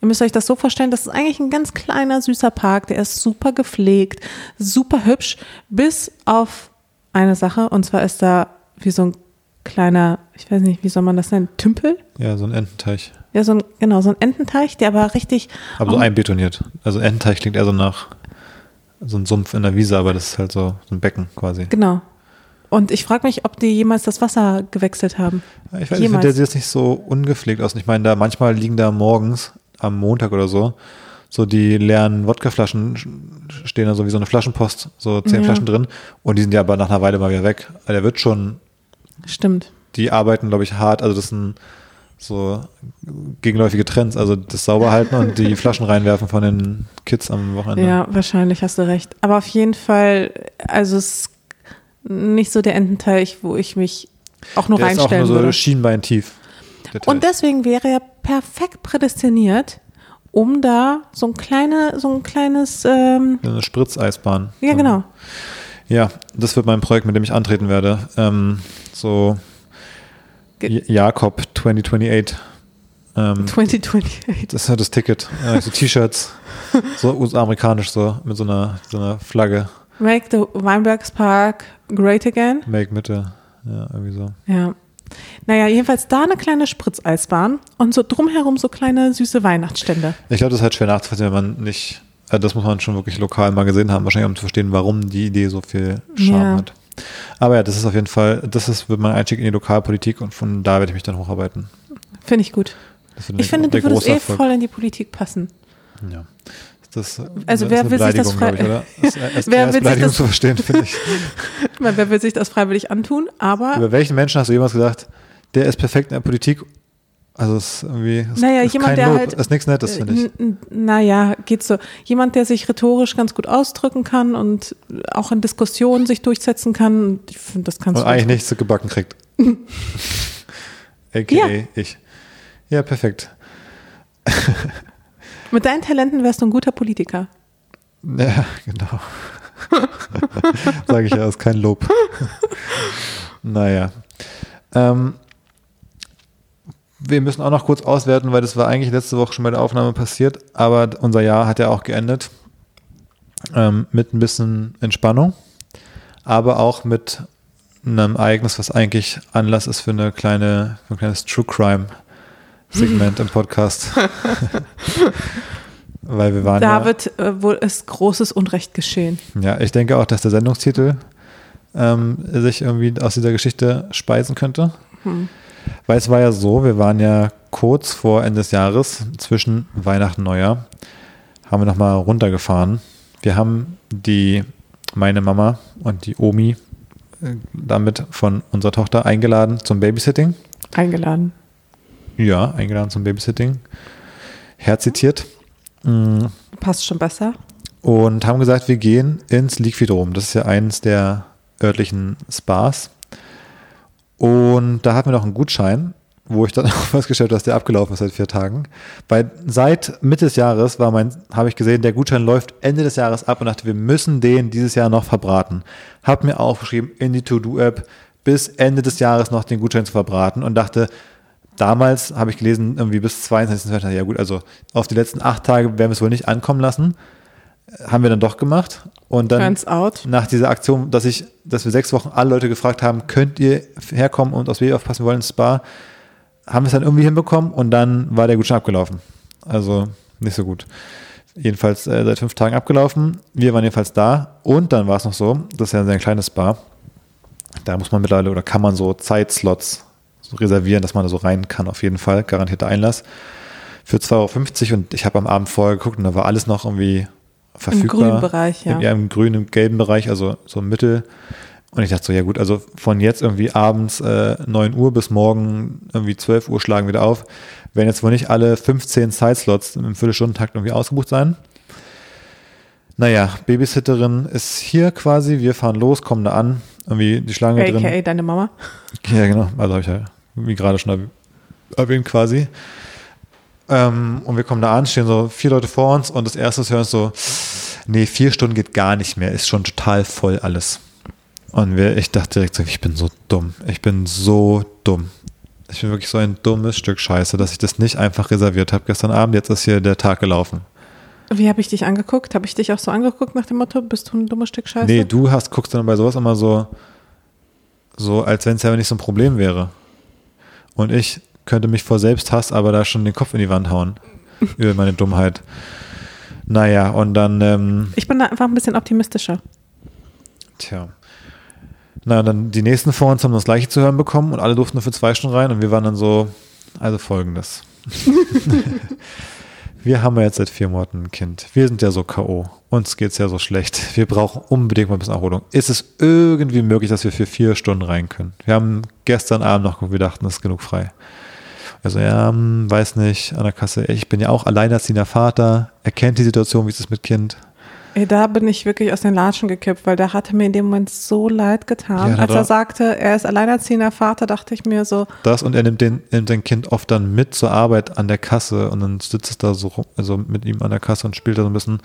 [SPEAKER 1] ihr müsst euch das so vorstellen, das ist eigentlich ein ganz kleiner, süßer Park. Der ist super gepflegt, super hübsch, bis auf eine Sache. Und zwar ist da wie so ein kleiner, ich weiß nicht, wie soll man das nennen, Tümpel?
[SPEAKER 2] ja, so ein Ententeich.
[SPEAKER 1] Ja, so ein, genau, so ein Ententeich, der aber richtig
[SPEAKER 2] Aber so einbetoniert. Also Ententeich klingt eher so nach so ein Sumpf in der Wiese, aber das ist halt so, so ein Becken quasi.
[SPEAKER 1] Genau. Und ich frage mich, ob die jemals das Wasser gewechselt haben.
[SPEAKER 2] Ich weiß,
[SPEAKER 1] Jemals.
[SPEAKER 2] finde, der sieht jetzt nicht so ungepflegt aus. Ich meine, da manchmal liegen da morgens am Montag oder so so die leeren Wodkaflaschen sch- stehen da so wie so eine Flaschenpost, so zehn
[SPEAKER 1] Ja.
[SPEAKER 2] Flaschen drin und die sind ja aber nach einer Weile mal wieder weg. Also der wird schon,
[SPEAKER 1] Stimmt.
[SPEAKER 2] die arbeiten, glaube ich, hart. Also das sind so gegenläufige Trends. Also das sauber halten und die Flaschen reinwerfen von den Kids am Wochenende.
[SPEAKER 1] Ja, wahrscheinlich hast du recht. Aber auf jeden Fall, also es ist nicht so der Ententeich, wo ich mich auch nur
[SPEAKER 2] der ist auch
[SPEAKER 1] reinstellen
[SPEAKER 2] nur so
[SPEAKER 1] würde.
[SPEAKER 2] Schienbein tief. der Teich.
[SPEAKER 1] Und deswegen wäre er perfekt prädestiniert, um da so ein kleine, so ein kleines, ähm,
[SPEAKER 2] eine Spritzeisbahn.
[SPEAKER 1] ja genau,
[SPEAKER 2] Ja, das wird mein Projekt, mit dem ich antreten werde. Ähm, so
[SPEAKER 1] Ge-
[SPEAKER 2] Jakob 2028. Ähm,
[SPEAKER 1] 2028.
[SPEAKER 2] das ist halt das Ticket. Ja, so T-Shirts, so US-amerikanisch, so mit so einer, so einer Flagge.
[SPEAKER 1] Make the Weinbergspark great again.
[SPEAKER 2] Make Mitte. Ja, irgendwie so.
[SPEAKER 1] Ja. Naja, jedenfalls da eine kleine Spritzeisbahn und so drumherum so kleine süße Weihnachtsstände.
[SPEAKER 2] Ich glaube, das ist halt schwer nachzuvollziehen, wenn man nicht, äh, das muss man schon wirklich lokal mal gesehen haben, wahrscheinlich um zu verstehen, warum die Idee so viel Charme
[SPEAKER 1] Ja.
[SPEAKER 2] hat. Aber ja, das ist auf jeden Fall, das ist, wird mein Einstieg in die Lokalpolitik und von da werde ich mich dann hocharbeiten.
[SPEAKER 1] Finde ich gut. Ich finde, du würdest eh voll in die Politik passen.
[SPEAKER 2] Ja. Das,
[SPEAKER 1] Also
[SPEAKER 2] das
[SPEAKER 1] wer
[SPEAKER 2] ist
[SPEAKER 1] will sich das
[SPEAKER 2] Beleidigung,
[SPEAKER 1] frei-
[SPEAKER 2] glaube ich, oder? Das ist erst
[SPEAKER 1] Wer
[SPEAKER 2] eher als
[SPEAKER 1] will sich
[SPEAKER 2] Beleidigung
[SPEAKER 1] das-
[SPEAKER 2] zu verstehen, finde ich.
[SPEAKER 1] Meine, wer will sich das freiwillig antun? Aber
[SPEAKER 2] Über welchen Menschen hast du jemals gesagt, der ist perfekt in der Politik? Also es ist irgendwie das
[SPEAKER 1] Naja,
[SPEAKER 2] ist
[SPEAKER 1] jemand,
[SPEAKER 2] kein
[SPEAKER 1] der
[SPEAKER 2] Lob,
[SPEAKER 1] halt-
[SPEAKER 2] ist nichts Nettes, finde ich.
[SPEAKER 1] Naja, geht so. Jemand, der sich rhetorisch ganz gut ausdrücken kann und auch in Diskussionen sich durchsetzen kann. Und Ich finde, das kannst
[SPEAKER 2] Und
[SPEAKER 1] du.
[SPEAKER 2] eigentlich nichts zu gebacken kriegt. AKA
[SPEAKER 1] Ja.
[SPEAKER 2] ich. Ja, perfekt.
[SPEAKER 1] Mit deinen Talenten wärst du ein guter Politiker.
[SPEAKER 2] Ja, genau. Sage ich ja, ist kein Lob. naja. Ähm, wir müssen auch noch kurz auswerten, weil das war eigentlich letzte Woche schon bei der Aufnahme passiert, aber unser Jahr hat ja auch geendet ähm, mit ein bisschen Entspannung, aber auch mit einem Ereignis, was eigentlich Anlass ist für eine kleine, für ein kleines True Crime Segment im Podcast. Weil wir waren
[SPEAKER 1] Da
[SPEAKER 2] ja,
[SPEAKER 1] wird äh, wohl ist großes Unrecht geschehen.
[SPEAKER 2] ja, ich denke auch, dass der Sendungstitel ähm, sich irgendwie aus dieser Geschichte speisen könnte. Weil es war ja so, wir waren ja kurz vor Ende des Jahres, zwischen Weihnachten und Neujahr, haben wir nochmal runtergefahren. Wir haben die, meine Mama und die Omi äh, damit von unserer Tochter eingeladen zum Babysitting.
[SPEAKER 1] Eingeladen.
[SPEAKER 2] Ja, eingeladen zum Babysitting. Herzitiert. Mm,
[SPEAKER 1] Passt schon besser.
[SPEAKER 2] und haben gesagt, wir gehen ins Liquidrom. Das ist ja eines der örtlichen Spas. Und da hatten wir noch einen Gutschein, wo ich dann auch festgestellt habe, dass der abgelaufen ist seit vier Tagen. Weil seit Mitte des Jahres war mein, habe ich gesehen, der Gutschein läuft Ende des Jahres ab und dachte, wir müssen den dieses Jahr noch verbraten. Hab mir aufgeschrieben in die To-Do-App, bis Ende des Jahres noch den Gutschein zu verbraten und dachte, damals habe ich gelesen, irgendwie bis 22. Ja gut, also auf die letzten acht Tage werden wir es wohl nicht ankommen lassen. Haben wir dann doch gemacht. Und dann nach dieser Aktion, dass ich, dass wir sechs Wochen alle Leute gefragt haben, könnt ihr herkommen und aufs Baby aufpassen, wollen ins Spa, haben wir es dann irgendwie hinbekommen und dann war der Gutschein abgelaufen. Also nicht so gut. Jedenfalls äh, seit fünf Tagen abgelaufen. Wir waren jedenfalls da und dann war es noch so, das ist ja ein sehr kleines Spa. Da muss man mittlerweile oder kann man so Zeitslots reservieren, dass man da so rein kann, auf jeden Fall. Garantierter Einlass. Für 2,50 Euro und ich habe am Abend vorher geguckt und da war alles noch irgendwie verfügbar.
[SPEAKER 1] grünen Bereich, ja.
[SPEAKER 2] Im, ja, im grünen, im gelben Bereich, also so im Mittel. Und ich dachte so, ja gut, also von jetzt irgendwie abends äh, 9 Uhr bis morgen irgendwie 12 Uhr schlagen wir wieder auf. Werden jetzt wohl nicht alle 15 Sideslots im Viertelstundentakt irgendwie ausgebucht sein. Naja, Babysitterin ist hier quasi, wir fahren los, kommen da an, irgendwie die Schlange drin.
[SPEAKER 1] AKA deine Mama.
[SPEAKER 2] Ja, genau. Also habe ich ja, wie gerade schon erw- erwähnt, quasi. Ähm, und wir kommen da an, stehen so vier Leute vor uns und das erste, hören, so, nee, vier Stunden geht gar nicht mehr, ist schon total voll alles. Und wir, ich dachte direkt so, ich bin so dumm. Ich bin so dumm. Ich bin wirklich so ein dummes Stück Scheiße, dass ich das nicht einfach reserviert habe gestern Abend. Jetzt ist hier der Tag gelaufen.
[SPEAKER 1] Wie habe ich dich angeguckt? Habe ich dich auch so angeguckt nach dem Motto, bist du ein dummes Stück Scheiße?
[SPEAKER 2] Nee, du hast, guckst dann bei sowas immer so, so als wenn es ja nicht so ein Problem wäre. Und ich könnte mich vor Selbsthass aber da schon den Kopf in die Wand hauen. über meine Dummheit. Naja, und dann, ähm,
[SPEAKER 1] Ich bin da einfach ein bisschen optimistischer.
[SPEAKER 2] tja. Na, dann die nächsten vor uns haben das gleiche zu hören bekommen und alle durften nur für zwei Stunden rein und wir waren dann so, also folgendes. wir haben ja jetzt seit vier Monaten ein Kind. Wir sind ja so K.O. Uns geht's ja so schlecht. Wir brauchen unbedingt mal ein bisschen Erholung. Ist es irgendwie möglich, dass wir für vier Stunden rein können? Wir haben gestern Abend noch geguckt, wir dachten, es ist genug frei. Also ja, hm, weiß nicht, an der Kasse. Ich bin ja auch alleinerziehender Vater. Er kennt die Situation, wie ist es mit Kind.
[SPEAKER 1] Ey, da bin ich wirklich aus den Latschen gekippt, weil der hatte mir in dem Moment so leid getan.
[SPEAKER 2] Ja, da
[SPEAKER 1] Als er sagte, er ist alleinerziehender Vater, dachte ich mir so,
[SPEAKER 2] Das und er nimmt, den, nimmt sein Kind oft dann mit zur Arbeit an der Kasse und dann sitzt es da so rum, also mit ihm an der Kasse und spielt da so ein bisschen.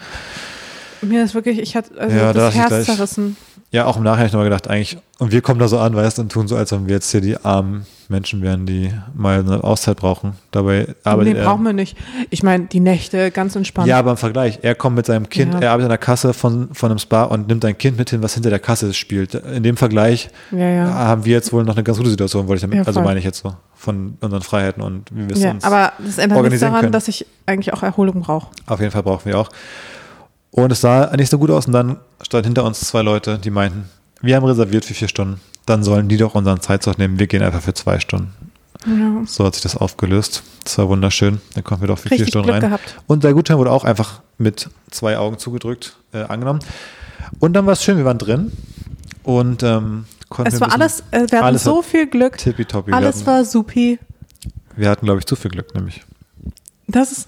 [SPEAKER 1] mir ist wirklich, ich hatte also
[SPEAKER 2] Ja, da
[SPEAKER 1] das Herz zerrissen.
[SPEAKER 2] Ja, auch im Nachhinein habe ich nochmal gedacht, eigentlich, und wir kommen da so an, weißt du, und tun so, als ob wir jetzt hier die armen Menschen wären, die mal eine Auszeit brauchen. Dabei arbeitet
[SPEAKER 1] nee,
[SPEAKER 2] er.
[SPEAKER 1] brauchen wir nicht. Ich meine, die Nächte ganz entspannt.
[SPEAKER 2] Ja, aber im Vergleich, er kommt mit seinem Kind,
[SPEAKER 1] Ja.
[SPEAKER 2] er arbeitet an der Kasse von, von einem Spa und nimmt ein Kind mit hin, was hinter der Kasse spielt. In dem Vergleich
[SPEAKER 1] ja, ja.
[SPEAKER 2] haben wir jetzt wohl noch eine ganz gute Situation, wollte ich damit, also meine ich jetzt so, von unseren Freiheiten und wie wir es
[SPEAKER 1] ja
[SPEAKER 2] uns
[SPEAKER 1] aber das ändert nichts daran,
[SPEAKER 2] können.
[SPEAKER 1] dass ich eigentlich auch Erholung brauche.
[SPEAKER 2] Auf jeden Fall brauchen wir auch. Und es sah nicht so gut aus und dann stand hinter uns zwei Leute, die meinten, wir haben reserviert für vier Stunden, dann sollen die doch unseren Zeitslot nehmen, wir gehen einfach für zwei Stunden.
[SPEAKER 1] Ja.
[SPEAKER 2] So hat sich das aufgelöst. Das war wunderschön. Dann konnten wir doch für vier
[SPEAKER 1] Richtig
[SPEAKER 2] Stunden
[SPEAKER 1] Glück
[SPEAKER 2] rein.
[SPEAKER 1] gehabt.
[SPEAKER 2] Und der Gutschein wurde auch einfach mit zwei Augen zugedrückt äh, angenommen. Und dann war es schön, wir waren drin und ähm, konnten
[SPEAKER 1] Es war alles, äh, wir hatten
[SPEAKER 2] alles
[SPEAKER 1] so viel Glück.
[SPEAKER 2] tippitoppi.
[SPEAKER 1] Alles
[SPEAKER 2] hatten,
[SPEAKER 1] war supi.
[SPEAKER 2] wir hatten, glaube ich, zu viel Glück, nämlich.
[SPEAKER 1] Das ist,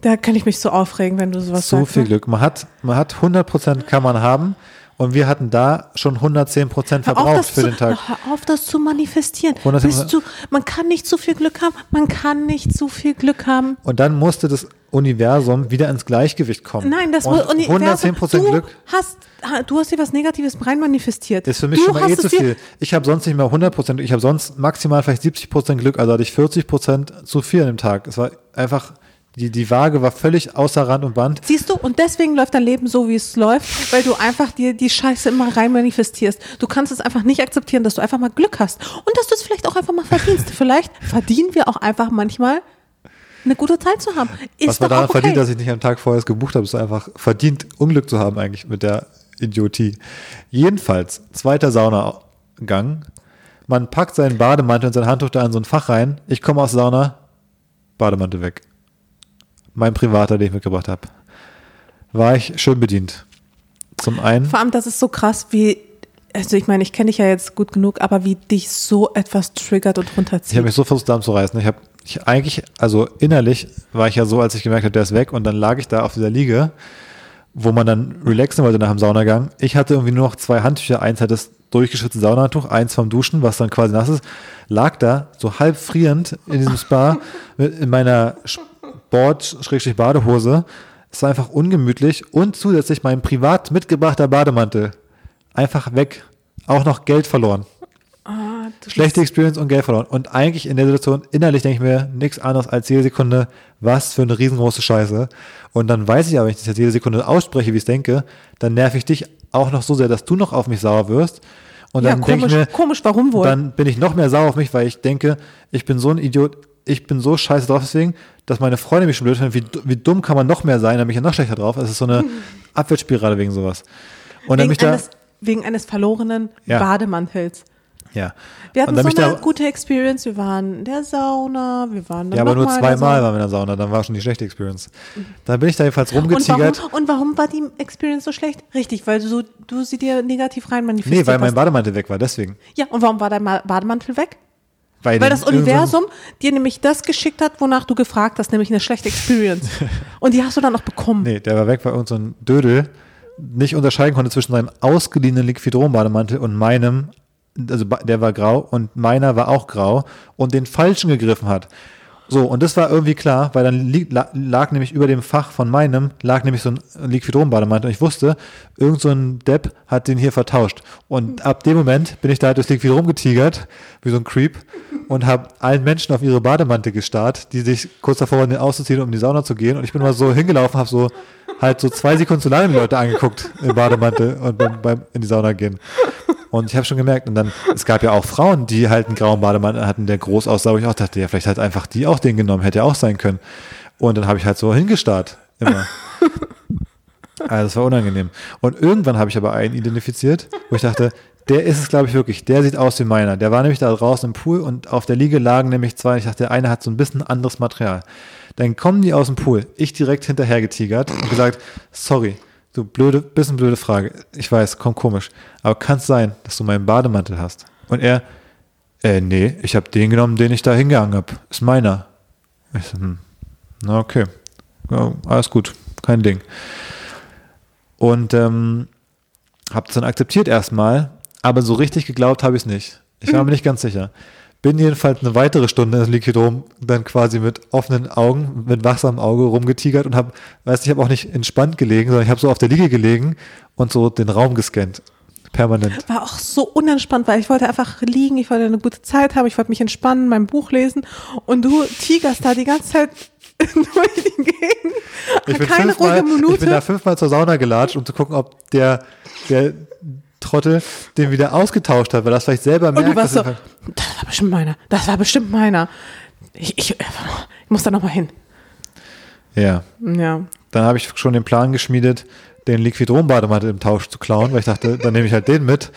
[SPEAKER 1] da kann ich mich so aufregen, wenn du sowas
[SPEAKER 2] so
[SPEAKER 1] sagst.
[SPEAKER 2] viel
[SPEAKER 1] ne?
[SPEAKER 2] Glück. Man hat, man hat 100% kann man haben und wir hatten da schon 110%
[SPEAKER 1] Hör auf,
[SPEAKER 2] verbraucht
[SPEAKER 1] das
[SPEAKER 2] für
[SPEAKER 1] zu,
[SPEAKER 2] den Tag.
[SPEAKER 1] Hör auf, das zu manifestieren.
[SPEAKER 2] 110%.
[SPEAKER 1] Bist du, man kann nicht zu viel Glück haben. Man kann nicht zu viel Glück haben.
[SPEAKER 2] Und dann musste das Universum wieder ins Gleichgewicht kommen.
[SPEAKER 1] Nein, das
[SPEAKER 2] und
[SPEAKER 1] Universum,
[SPEAKER 2] 110%
[SPEAKER 1] du
[SPEAKER 2] Glück
[SPEAKER 1] Hast, ha- du hast dir was Negatives rein manifestiert.
[SPEAKER 2] ist für mich
[SPEAKER 1] du
[SPEAKER 2] schon mal eh zu viel. Ich habe sonst nicht mehr 100%, ich habe sonst maximal vielleicht 70% Glück, also hatte ich 40% zu viel an dem Tag. Es war einfach Die, die Waage war völlig außer Rand und Band.
[SPEAKER 1] Siehst du, und deswegen läuft dein Leben so, wie es läuft, weil du einfach dir die Scheiße immer rein manifestierst. Du kannst es einfach nicht akzeptieren, dass du einfach mal Glück hast und dass du es vielleicht auch einfach mal verdienst. vielleicht verdienen wir auch einfach manchmal eine gute Zeit zu haben. Ist
[SPEAKER 2] Was man daran
[SPEAKER 1] okay.
[SPEAKER 2] verdient, dass ich nicht am Tag vorher es gebucht habe, ist einfach verdient, Unglück zu haben eigentlich mit der Idiotie. Jedenfalls, zweiter Saunagang. Man packt seinen Bademantel und sein Handtuch da in so ein Fach rein. Ich komme aus Sauna, Bademantel weg. Mein privater, den ich mitgebracht habe. War ich schön bedient. Zum einen,
[SPEAKER 1] Vor allem, das ist so krass, wie, also ich meine, ich kenne dich ja jetzt gut genug, aber wie dich so etwas triggert und
[SPEAKER 2] ich
[SPEAKER 1] runterzieht.
[SPEAKER 2] habe mich so versucht zusammenzureißen. Ich habe ich eigentlich, also innerlich war ich ja so, als ich gemerkt habe, der ist weg und dann lag ich da auf dieser Liege, wo man dann relaxen wollte nach dem Saunagang. Ich hatte irgendwie nur noch zwei Handtücher. Eins hat das durchgeschützte Saunahandtuch, eins vom Duschen, was dann quasi nass ist. Lag da so halb frierend in diesem Spa in meiner Sport-Badehose. Es war einfach ungemütlich und zusätzlich mein privat mitgebrachter Bademantel. Einfach weg. Auch noch Geld verloren.
[SPEAKER 1] Ah,
[SPEAKER 2] Schlechte Experience und Geld verloren. Und eigentlich in der Situation, innerlich denke ich mir nichts anderes als jede Sekunde, was für eine riesengroße Scheiße. Und dann weiß ich aber, wenn ich das jetzt jede Sekunde ausspreche, wie ich es denke, dann nerv ich dich auch noch so sehr, dass du noch auf mich sauer wirst. Und
[SPEAKER 1] ja,
[SPEAKER 2] dann denke
[SPEAKER 1] komisch,
[SPEAKER 2] ich mir,
[SPEAKER 1] komisch, warum wohl?
[SPEAKER 2] dann bin ich noch mehr sauer auf mich, weil ich denke, ich bin so ein Idiot, ich bin so scheiße drauf deswegen, dass meine Freunde mich schon blöd finden. Wie, wie dumm kann man noch mehr sein? Dann bin ich ja noch schlechter drauf. Es ist so eine Abwärtsspirale wegen sowas. Und dann
[SPEAKER 1] wegen,
[SPEAKER 2] mich da,
[SPEAKER 1] eines, wegen eines verlorenen
[SPEAKER 2] Ja.
[SPEAKER 1] Bademantels.
[SPEAKER 2] ja.
[SPEAKER 1] Wir
[SPEAKER 2] Und
[SPEAKER 1] hatten
[SPEAKER 2] dann
[SPEAKER 1] so eine
[SPEAKER 2] da-
[SPEAKER 1] gute Experience. Wir waren in der Sauna, wir waren dann
[SPEAKER 2] Ja, aber
[SPEAKER 1] noch
[SPEAKER 2] nur zweimal waren wir in der Sauna, dann war schon die schlechte Experience. Da bin ich da jedenfalls
[SPEAKER 1] Und
[SPEAKER 2] rumgetigert.
[SPEAKER 1] warum, und warum war die Experience so schlecht? Richtig, weil du, so- du sie dir negativ rein manifestiert
[SPEAKER 2] Nee, weil mein. Bademantel weg war, deswegen.
[SPEAKER 1] Ja, und warum war dein Ma- Bademantel weg? Weil
[SPEAKER 2] den
[SPEAKER 1] das
[SPEAKER 2] irgendein-
[SPEAKER 1] Universum dir nämlich das geschickt hat, wonach du gefragt hast, nämlich eine schlechte Experience. und die hast du dann noch bekommen.
[SPEAKER 2] Nee, der war weg, weil irgend so ein Dödel nicht unterscheiden konnte zwischen seinem ausgeliehenen Liquidron-Bademantel und meinem, also der war grau und meiner war auch grau und den falschen gegriffen hat. So, und das war irgendwie klar, weil dann li la lag nämlich über dem Fach von meinem, lag nämlich so ein Liquidron-Bademantel und ich wusste, irgend so ein Depp hat den hier vertauscht. Und ab dem Moment bin ich da halt durchs Liquidron getigert, wie so ein Creep, und habe allen Menschen auf ihre Bademantel gestarrt, die sich kurz davor waren, auszuziehen, um in die Sauna zu gehen. Und ich bin mal so hingelaufen, habe so halt so zwei Sekunden zu lange die Leute angeguckt im Bademantel und beim, beim in die Sauna gehen. Und ich habe schon gemerkt, und dann, es gab ja auch Frauen, die halt einen grauen Bademantel hatten, der groß aussah, wo ich auch dachte, ja, vielleicht hat einfach die auch den genommen, hätte ja auch sein können. Und dann habe ich halt so hingestarrt, immer. Also das war unangenehm. Und irgendwann habe ich aber einen identifiziert, wo ich dachte, der ist es, glaube ich, wirklich. Der sieht aus wie meiner. Der war nämlich da draußen im Pool und auf der Liege lagen nämlich zwei. Ich dachte, der eine hat so ein bisschen anderes Material. Dann kommen die aus dem Pool. Ich direkt hinterher getigert und gesagt, sorry, du blöde, bisschen blöde Frage. Ich weiß, kommt komisch. Aber kann es sein, dass du meinen Bademantel hast? Und er, äh, nee, ich habe den genommen, den ich da hingehangen habe. Ist meiner. Ich so, hm, na okay. Ja, alles gut, kein Ding. Und ähm, habe es dann akzeptiert erstmal, aber so richtig geglaubt habe ich es nicht. Ich war mir nicht ganz sicher. Bin jedenfalls eine weitere Stunde in Liquidrom dann quasi mit offenen Augen, mit wachsamem Auge rumgetigert und habe, weißt du, ich habe auch nicht entspannt gelegen, sondern ich habe so auf der Liege gelegen und so den Raum gescannt. Permanent.
[SPEAKER 1] War auch so unentspannt, weil ich wollte einfach liegen, ich wollte eine gute Zeit haben, ich wollte mich entspannen, mein Buch lesen und du tigerst da die ganze Zeit durch die Gegend.
[SPEAKER 2] Ich bin,
[SPEAKER 1] Keine
[SPEAKER 2] fünfmal,
[SPEAKER 1] ruhige Minute.
[SPEAKER 2] ich bin da fünfmal zur Sauna gelatscht, um zu gucken, ob der, der Trottel den wieder ausgetauscht hat, weil das vielleicht selber
[SPEAKER 1] und
[SPEAKER 2] merkt.
[SPEAKER 1] du warst so,
[SPEAKER 2] er-
[SPEAKER 1] das war bestimmt meiner, das war bestimmt meiner. Ich, ich, ich muss da nochmal hin.
[SPEAKER 2] ja.
[SPEAKER 1] Ja.
[SPEAKER 2] Dann habe ich schon den Plan geschmiedet, den Liquidron-Bademantel im Tausch zu klauen, weil ich dachte, dann nehme ich halt den mit.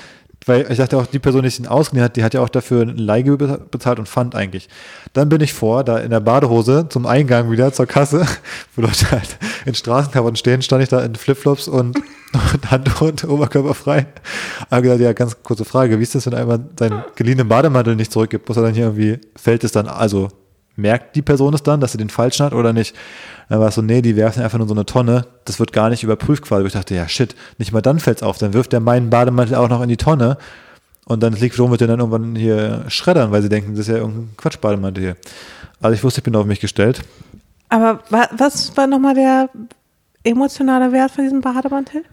[SPEAKER 2] Weil ich dachte auch, die Person, die sich den ausgeliehen hat, die hat ja auch dafür eine Leihgebühr bezahlt und fand eigentlich. Dann bin ich vor, da in der Badehose zum Eingang wieder zur Kasse, wo Leute halt in Straßenklamotten stehen, stand ich da in Flipflops und, und Handtuch und Oberkörper frei. Habe gesagt, ja, ganz kurze Frage, wie ist das, wenn einmal seinen geliehenen Bademantel nicht zurückgibt? Muss er dann hier irgendwie, fällt es dann, also merkt die Person es dann, dass sie den falschen hat oder nicht? Dann war es so, nee, die werfen einfach nur so eine Tonne. Das wird gar nicht überprüft quasi. Ich dachte, ja, shit, nicht mal dann fällt's auf. Dann wirft der meinen Bademantel auch noch in die Tonne. Und dann liegt rum mit den dann irgendwann hier schreddern, weil sie denken, das ist ja irgendein Quatschbademantel hier. Also ich wusste, ich bin auf mich gestellt.
[SPEAKER 1] Aber wa, was war nochmal der emotionale Wert von diesem Bademantel?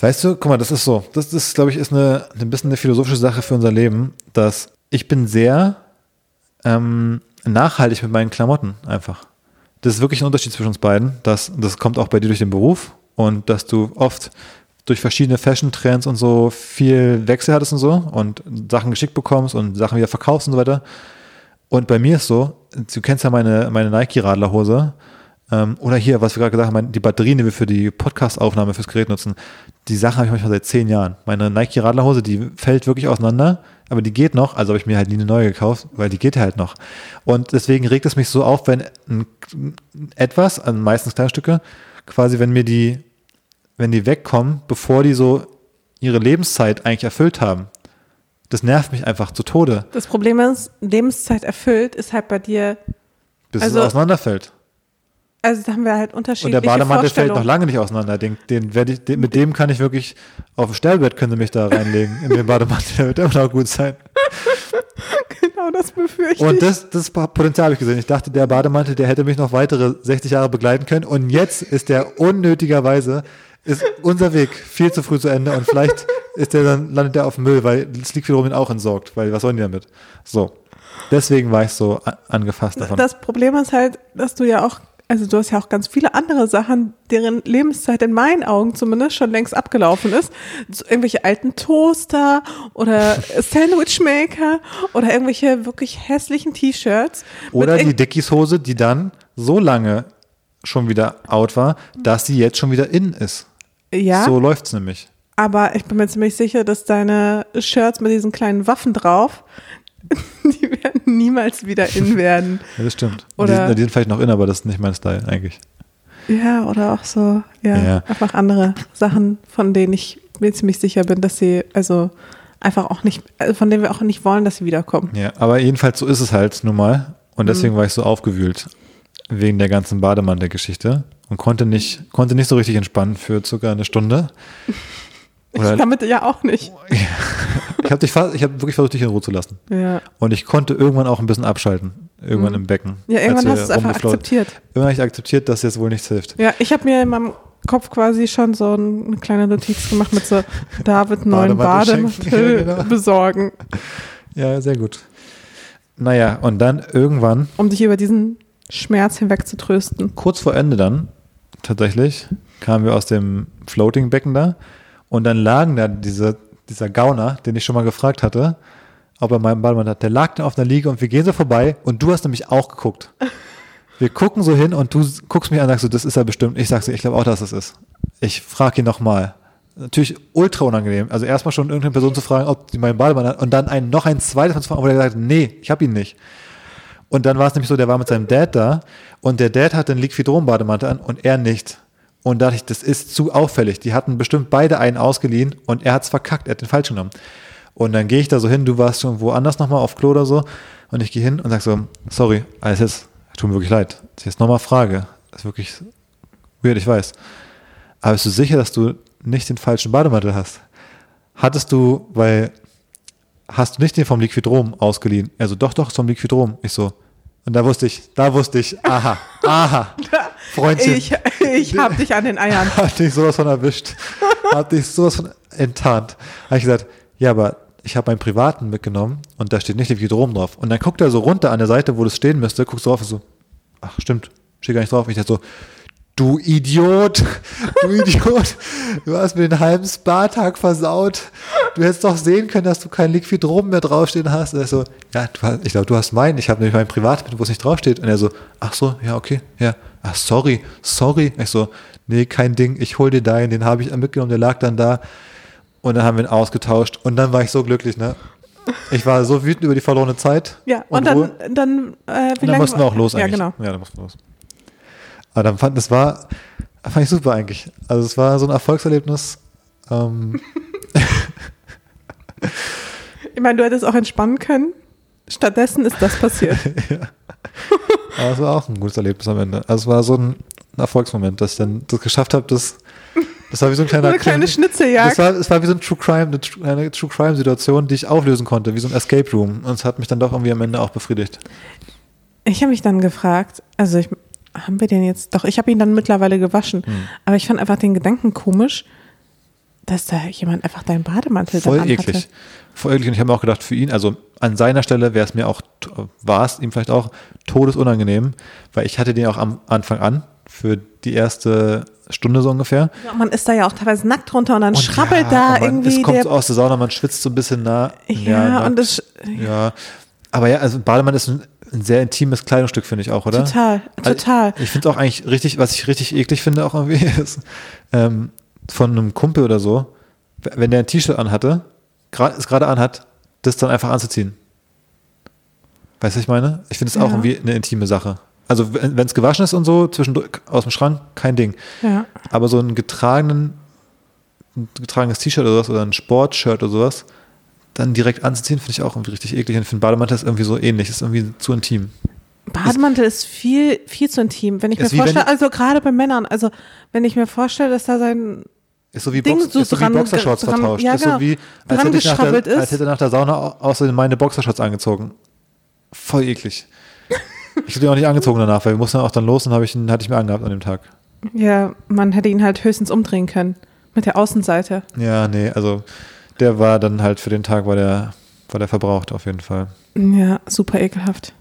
[SPEAKER 2] Weißt du, guck mal, das ist so. Das ist, glaube ich, ist eine, ein bisschen eine philosophische Sache für unser Leben, dass ich bin sehr, ähm, nachhaltig mit meinen Klamotten einfach. Das ist wirklich ein Unterschied zwischen uns beiden. Das, das kommt auch bei dir durch den Beruf und dass du oft durch verschiedene Fashion-Trends und so viel Wechsel hattest und so und Sachen geschickt bekommst und Sachen wieder verkaufst und so weiter. Und bei mir ist so, du kennst ja meine, meine Nike-Radlerhose. Ähm, oder hier, was wir gerade gesagt haben, die Batterien, die wir für die Podcast-Aufnahme fürs Gerät nutzen, die Sachen habe ich manchmal seit zehn Jahren. Meine Nike-Radlerhose, die fällt wirklich auseinander, aber die geht noch. Also habe ich mir halt nie eine neue gekauft, weil die geht halt noch. Und deswegen regt es mich so auf, wenn ein, etwas, also meistens Kleinstücke, quasi, wenn mir die, wenn die wegkommen, bevor die so ihre Lebenszeit eigentlich erfüllt haben. Das nervt mich einfach zu Tode.
[SPEAKER 1] Das Problem ist, Lebenszeit erfüllt ist halt bei dir.
[SPEAKER 2] Bis
[SPEAKER 1] Also-
[SPEAKER 2] es auseinanderfällt.
[SPEAKER 1] Also da haben wir halt
[SPEAKER 2] Und
[SPEAKER 1] unterschiedliche
[SPEAKER 2] der Bademantel fällt noch lange nicht auseinander. Den, den ich, den, mit dem kann ich wirklich auf dem Stellbett können sie mich da reinlegen in den Bademantel. Der wird immer noch gut sein.
[SPEAKER 1] Genau, das befürchte
[SPEAKER 2] Und
[SPEAKER 1] ich.
[SPEAKER 2] das, das Potenzial habe ich gesehen. Ich dachte, der Bademantel, der hätte mich noch weitere 60 Jahre begleiten können. Und jetzt ist der unnötigerweise, ist unser Weg viel zu früh zu Ende. Und vielleicht ist der dann, landet der auf dem Müll, weil das liegt wiederum ihn auch entsorgt. Weil was sollen die damit? So. Deswegen war ich so angefasst davon.
[SPEAKER 1] Das Problem ist halt, dass du ja auch, also du hast ja auch ganz viele andere Sachen, deren Lebenszeit in meinen Augen zumindest schon längst abgelaufen ist. So irgendwelche alten Toaster oder Sandwichmaker oder irgendwelche wirklich hässlichen T-Shirts.
[SPEAKER 2] Oder die Dickies-Hose, die dann so lange schon wieder out war, dass sie jetzt schon wieder in ist.
[SPEAKER 1] Ja,
[SPEAKER 2] So läuft's nämlich.
[SPEAKER 1] aber ich bin mir ziemlich sicher, dass deine Shirts mit diesen kleinen Waffen drauf, die werden niemals wieder in werden.
[SPEAKER 2] Ja, das stimmt.
[SPEAKER 1] Oder-
[SPEAKER 2] die, sind, die sind vielleicht noch in, aber das ist nicht mein Style eigentlich.
[SPEAKER 1] Ja, oder auch so, ja,
[SPEAKER 2] Ja.
[SPEAKER 1] einfach andere Sachen, von denen ich mir ziemlich sicher bin, dass sie, also einfach auch nicht, also von denen wir auch nicht wollen, dass sie wiederkommen.
[SPEAKER 2] Ja, aber jedenfalls so ist es halt nun mal. Und deswegen war ich so aufgewühlt wegen der ganzen Bademantel-Geschichte und konnte nicht, konnte nicht so richtig entspannen für circa eine Stunde. Oder-
[SPEAKER 1] ich damit ja auch nicht.
[SPEAKER 2] Ich habe dich fast, ich habe wirklich versucht, dich in Ruhe zu lassen.
[SPEAKER 1] Ja,
[SPEAKER 2] Und ich konnte irgendwann auch ein bisschen abschalten. Irgendwann im Becken.
[SPEAKER 1] Mhm. ja irgendwann hast du es einfach akzeptiert.
[SPEAKER 2] Irgendwann habe ich akzeptiert, dass jetzt wohl nichts hilft.
[SPEAKER 1] Ja, ich habe mir in meinem Kopf quasi schon so ein- eine kleine Notiz gemacht mit so David neuen
[SPEAKER 2] Bademantel. Ja, genau.
[SPEAKER 1] besorgen,
[SPEAKER 2] Ja, sehr gut. Naja, und dann irgendwann,
[SPEAKER 1] um dich über diesen Schmerz hinweg zu trösten.
[SPEAKER 2] kurz vor Ende dann, tatsächlich, kamen wir aus dem Floating-Becken da und dann lagen da diese, dieser Gauner, den ich schon mal gefragt hatte, ob er meinen Bademantel hat, der lag dann auf einer Liege und wir gehen so vorbei und du hast nämlich auch geguckt. Wir gucken so hin und du guckst mich an und sagst so, das ist er bestimmt. Ich sag so, ich glaube auch, dass das ist. Ich frage ihn nochmal. Natürlich ultra unangenehm. Also erstmal schon irgendeine Person zu fragen, ob die meinen Bademantel hat und dann einen, noch ein zweites Mal zu fragen, wo der gesagt hat, nee, ich habe ihn nicht. Und dann war es nämlich so, der war mit seinem Dad da und der Dad hatte einen Liquidrom-Bademantel an und er nicht. Und da dachte ich, das ist zu auffällig. Die hatten bestimmt beide einen ausgeliehen und er hat es verkackt, er hat den falsch genommen. Und dann gehe ich da so hin, du warst schon woanders nochmal auf Klo oder so und ich gehe hin und sag so, sorry, alles jetzt, tut mir wirklich leid. Das ist jetzt nochmal Frage. Das ist wirklich weird, ich weiß. Aber bist du sicher, dass du nicht den falschen Bademantel hast? Hattest du, weil hast du nicht den vom Liquidrom ausgeliehen? Also doch, doch, ist vom Liquidrom. Ich so. Und da wusste ich, da wusste ich, aha, aha, Freundchen,
[SPEAKER 1] Ich, ich habe dich an den Eiern.
[SPEAKER 2] hat dich sowas von erwischt, hat dich sowas von enttarnt. Habe ich gesagt, ja, aber ich habe meinen privaten mitgenommen und da steht nicht Liquidrom drauf. Und dann guckt er so runter an der Seite, wo das stehen müsste, guckst du drauf und so, ach stimmt, steht gar nicht drauf. Ich dachte so, du Idiot, du Idiot, du hast mir den halben Spa-Tag versaut. Du hättest doch sehen können, dass du kein Liquidrom mehr draufstehen hast. Und er so, ja, du ich glaube, du hast meinen. Ich habe nämlich meinen Privat mit, wo es nicht draufsteht. Und er so, ach so, ja, okay, ja. Ach, sorry, sorry. Ich so, nee, kein Ding, ich hol dir deinen, den habe ich mitgenommen, der lag dann da. Und dann haben wir ihn ausgetauscht. Und dann war ich so glücklich, ne? Ich war so wütend über die verlorene Zeit.
[SPEAKER 1] Ja, und,
[SPEAKER 2] Ruhe.
[SPEAKER 1] dann, dann, äh, wie
[SPEAKER 2] Und dann mussten wir auch los
[SPEAKER 1] Ja,
[SPEAKER 2] eigentlich.
[SPEAKER 1] genau.
[SPEAKER 2] Ja, dann mussten wir los. Aber dann fand, das war, fand ich super eigentlich. Also es war so ein Erfolgserlebnis. Ähm,
[SPEAKER 1] Ich meine, du hättest auch entspannen können. Stattdessen ist das passiert.
[SPEAKER 2] aber es war auch ein gutes Erlebnis am Ende. Also es war so ein Erfolgsmoment, dass ich dann das geschafft habe, das, das war wie so ein
[SPEAKER 1] So
[SPEAKER 2] kleiner
[SPEAKER 1] eine kleine
[SPEAKER 2] das
[SPEAKER 1] Schnitzeljagd.
[SPEAKER 2] war, es war wie so ein True Crime, eine, eine True Crime Situation, die ich auflösen konnte, wie so ein Escape Room. Und es hat mich dann doch irgendwie am Ende auch befriedigt.
[SPEAKER 1] Ich habe mich dann gefragt, also ich, haben wir den jetzt, doch, ich habe ihn dann mittlerweile gewaschen,
[SPEAKER 2] Hm.
[SPEAKER 1] aber ich fand einfach den Gedanken komisch, dass da jemand einfach deinen Bademantel
[SPEAKER 2] Voll
[SPEAKER 1] dann
[SPEAKER 2] eklig. Voll eklig. Und ich habe mir auch gedacht, für ihn, also an seiner Stelle wäre es mir auch war es ihm vielleicht auch todesunangenehm, weil ich hatte den auch am Anfang an für die erste Stunde so ungefähr.
[SPEAKER 1] Ja, man ist da ja auch teilweise nackt drunter und dann
[SPEAKER 2] Und
[SPEAKER 1] schrabbelt
[SPEAKER 2] ja,
[SPEAKER 1] da
[SPEAKER 2] man,
[SPEAKER 1] irgendwie
[SPEAKER 2] Es kommt so aus der Sauna, man schwitzt so ein bisschen nah.
[SPEAKER 1] ja,
[SPEAKER 2] nackt.
[SPEAKER 1] und das
[SPEAKER 2] ja. Aber ja, also Bademann ist ein, ein sehr intimes Kleidungsstück, finde ich auch, oder?
[SPEAKER 1] total,
[SPEAKER 2] Also
[SPEAKER 1] total.
[SPEAKER 2] Ich finde es auch eigentlich richtig, was ich richtig eklig finde auch irgendwie, ist ähm, von einem Kumpel oder so, wenn der ein T-Shirt anhatte, es gerade anhat, das dann einfach anzuziehen. Weißt du, was ich meine? Ich finde es auch
[SPEAKER 1] Ja.
[SPEAKER 2] irgendwie eine intime Sache. Also wenn es gewaschen ist und so, zwischendurch aus dem Schrank, kein Ding.
[SPEAKER 1] Ja.
[SPEAKER 2] Aber so einen getragenen, ein getragenes T-Shirt oder sowas oder ein Sportshirt oder sowas, dann direkt anzuziehen, finde ich auch irgendwie richtig eklig. Und ich finde Bademantel ist irgendwie so ähnlich, ist irgendwie zu intim.
[SPEAKER 1] Bademantel ist viel, viel zu intim. Wenn ich
[SPEAKER 2] Ist
[SPEAKER 1] mir
[SPEAKER 2] wie
[SPEAKER 1] vorstelle, also gerade bei Männern, also wenn ich mir vorstelle, dass da sein
[SPEAKER 2] Ist so wie,
[SPEAKER 1] Ding
[SPEAKER 2] Box,
[SPEAKER 1] so
[SPEAKER 2] ist so wie
[SPEAKER 1] dran-
[SPEAKER 2] Boxershorts
[SPEAKER 1] dran-
[SPEAKER 2] vertauscht.
[SPEAKER 1] ja,
[SPEAKER 2] ist
[SPEAKER 1] genau.
[SPEAKER 2] so wie, als hätte, ich nach der,
[SPEAKER 1] ist.
[SPEAKER 2] als hätte nach der Sauna au- außerdem meine Boxershorts angezogen. Voll eklig. Ich habe die auch nicht angezogen danach, weil wir mussten auch dann los und ich, ihn- hatte ich mir angehabt an dem Tag.
[SPEAKER 1] Ja, man hätte ihn halt höchstens umdrehen können. Mit der Außenseite.
[SPEAKER 2] Ja, nee, also der war dann halt für den Tag, war der, war der verbraucht auf jeden Fall.
[SPEAKER 1] Ja, super ekelhaft.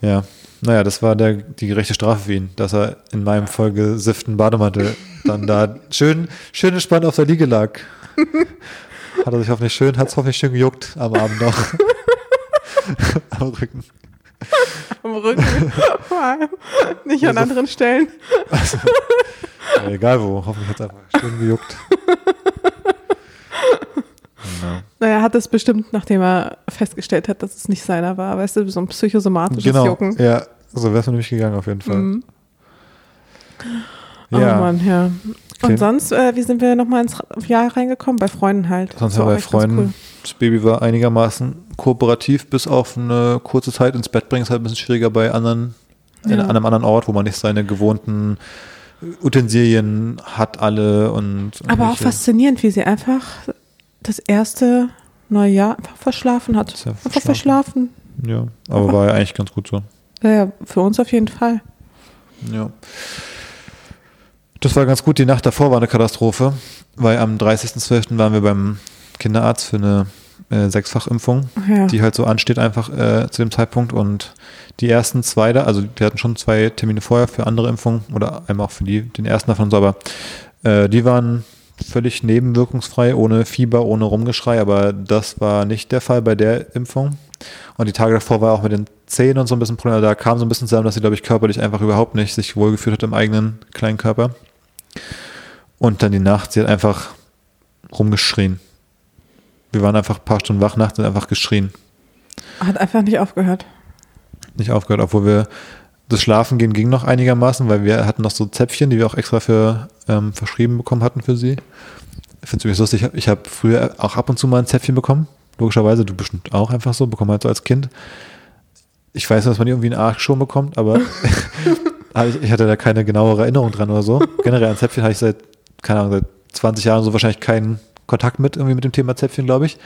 [SPEAKER 2] Ja, naja, das war der, die gerechte Strafe für ihn, dass er in meinem vollgesifften Bademantel dann da schön, schön entspannt auf der Liege lag. Hat er sich hoffentlich schön, hat es hoffentlich schön gejuckt am Abend noch. am Rücken.
[SPEAKER 1] Am Rücken. Vor allem. Nicht an
[SPEAKER 2] Also-
[SPEAKER 1] anderen Stellen.
[SPEAKER 2] Ja, egal wo, hoffentlich hat es einfach schön gejuckt. Genau.
[SPEAKER 1] Naja, hat es bestimmt, nachdem er festgestellt hat, dass es nicht seiner war. Weißt du, so ein psychosomatisches
[SPEAKER 2] Genau,
[SPEAKER 1] Jucken.
[SPEAKER 2] ja, so wäre es mir nämlich gegangen auf jeden Fall.
[SPEAKER 1] Mhm. Oh
[SPEAKER 2] Ja,
[SPEAKER 1] Mann, ja. Und
[SPEAKER 2] Okay.
[SPEAKER 1] sonst, äh, wie sind wir nochmal ins Jahr reingekommen? Bei Freunden halt.
[SPEAKER 2] sonst
[SPEAKER 1] Das
[SPEAKER 2] war
[SPEAKER 1] war
[SPEAKER 2] bei Freunden, das Baby war einigermaßen kooperativ, bis auf eine kurze Zeit ins Bett bringen, ist halt ein bisschen schwieriger bei anderen, in,
[SPEAKER 1] Ja.
[SPEAKER 2] an einem anderen Ort, wo man nicht seine gewohnten Utensilien hat alle und
[SPEAKER 1] Aber auch faszinierend, wie sie einfach das erste neue Jahr einfach verschlafen hat.
[SPEAKER 2] Ja
[SPEAKER 1] Einfach verschlafen.
[SPEAKER 2] Ja, aber war ja eigentlich ganz gut so.
[SPEAKER 1] Ja, ja, für uns auf jeden Fall.
[SPEAKER 2] Ja. Das war ganz gut. Die Nacht davor war eine Katastrophe, weil am 30.12. waren wir beim Kinderarzt für eine äh, Sechsfachimpfung,
[SPEAKER 1] Ja.
[SPEAKER 2] die halt so ansteht einfach äh, zu dem Zeitpunkt. Und die ersten zwei da, also die hatten schon zwei Termine vorher für andere Impfungen oder einmal auch für die, den ersten davon so, aber äh, die waren völlig nebenwirkungsfrei, ohne Fieber, ohne Rumgeschrei, aber das war nicht der Fall bei der Impfung. Und die Tage davor war auch mit den Zähnen und so ein bisschen Probleme. Da kam so ein bisschen zusammen, dass sie, glaube ich, körperlich einfach überhaupt nicht sich wohlgefühlt hat im eigenen kleinen Körper. Und dann die Nacht, sie hat einfach rumgeschrien. Wir waren einfach ein paar Stunden wach nachts und einfach geschrien.
[SPEAKER 1] Hat einfach nicht aufgehört.
[SPEAKER 2] Nicht aufgehört, obwohl wir das Schlafengehen ging noch einigermaßen, weil wir hatten noch so Zäpfchen, die wir auch extra für ähm, verschrieben bekommen hatten für sie. Ich finde es übrigens lustig, ich habe früher auch ab und zu mal ein Zäpfchen bekommen. Logischerweise, du bestimmt auch einfach so, bekommen halt so als Kind. Ich weiß, dass man irgendwie einen Arsch schon bekommt, aber ich hatte da keine genauere Erinnerung dran oder so. Generell an Zäpfchen habe ich seit, keine Ahnung, seit 20 Jahren so wahrscheinlich keinen Kontakt mit, irgendwie mit dem Thema Zäpfchen, glaube ich.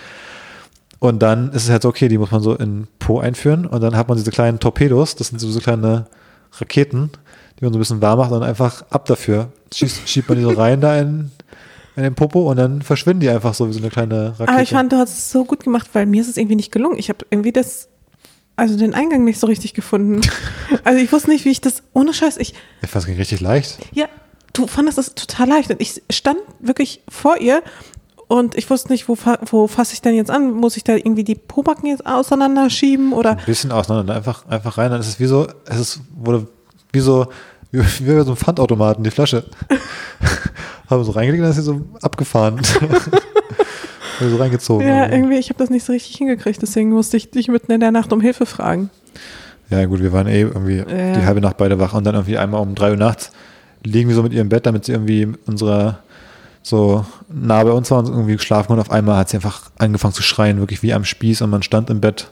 [SPEAKER 2] Und dann ist es halt so, okay, die muss man so in Po einführen und dann hat man diese kleinen Torpedos, das sind so, so kleine Raketen, die man so ein bisschen warm macht und einfach ab dafür. Schießt, schiebt man die so rein da in, in den Popo und dann verschwinden die einfach so wie so eine kleine Rakete.
[SPEAKER 1] Aber ich fand, du hast es so gut gemacht, weil mir ist es irgendwie nicht gelungen. Ich habe irgendwie das, also den Eingang nicht so richtig gefunden. also ich wusste nicht, wie ich das, ohne Scheiß, ich,
[SPEAKER 2] ich fand es ging richtig leicht.
[SPEAKER 1] ja, du fandest das total leicht. Und ich stand wirklich vor ihr und ich wusste nicht, wo, fa- wo fasse ich denn jetzt an? Muss ich da irgendwie die Pobacken jetzt auseinanderschieben oder?
[SPEAKER 2] Ein bisschen auseinander, einfach, einfach rein. Dann ist es wie so, es ist, wurde wie so, wie, wie bei so einem Pfandautomaten, die Flasche. Haben so reingelegt und dann ist sie so abgefahren. Haben so reingezogen.
[SPEAKER 1] Ja, irgendwie, ich habe das nicht so richtig hingekriegt, deswegen musste ich dich mitten in der Nacht um Hilfe fragen.
[SPEAKER 2] Ja, gut, wir waren eh irgendwie
[SPEAKER 1] Ja.
[SPEAKER 2] die halbe Nacht beide wach und dann irgendwie einmal um drei Uhr nachts liegen wir so mit ihr im Bett, damit sie irgendwie unserer so nah bei uns war und irgendwie geschlafen und auf einmal hat sie einfach angefangen zu schreien, wirklich wie am Spieß und man stand im Bett,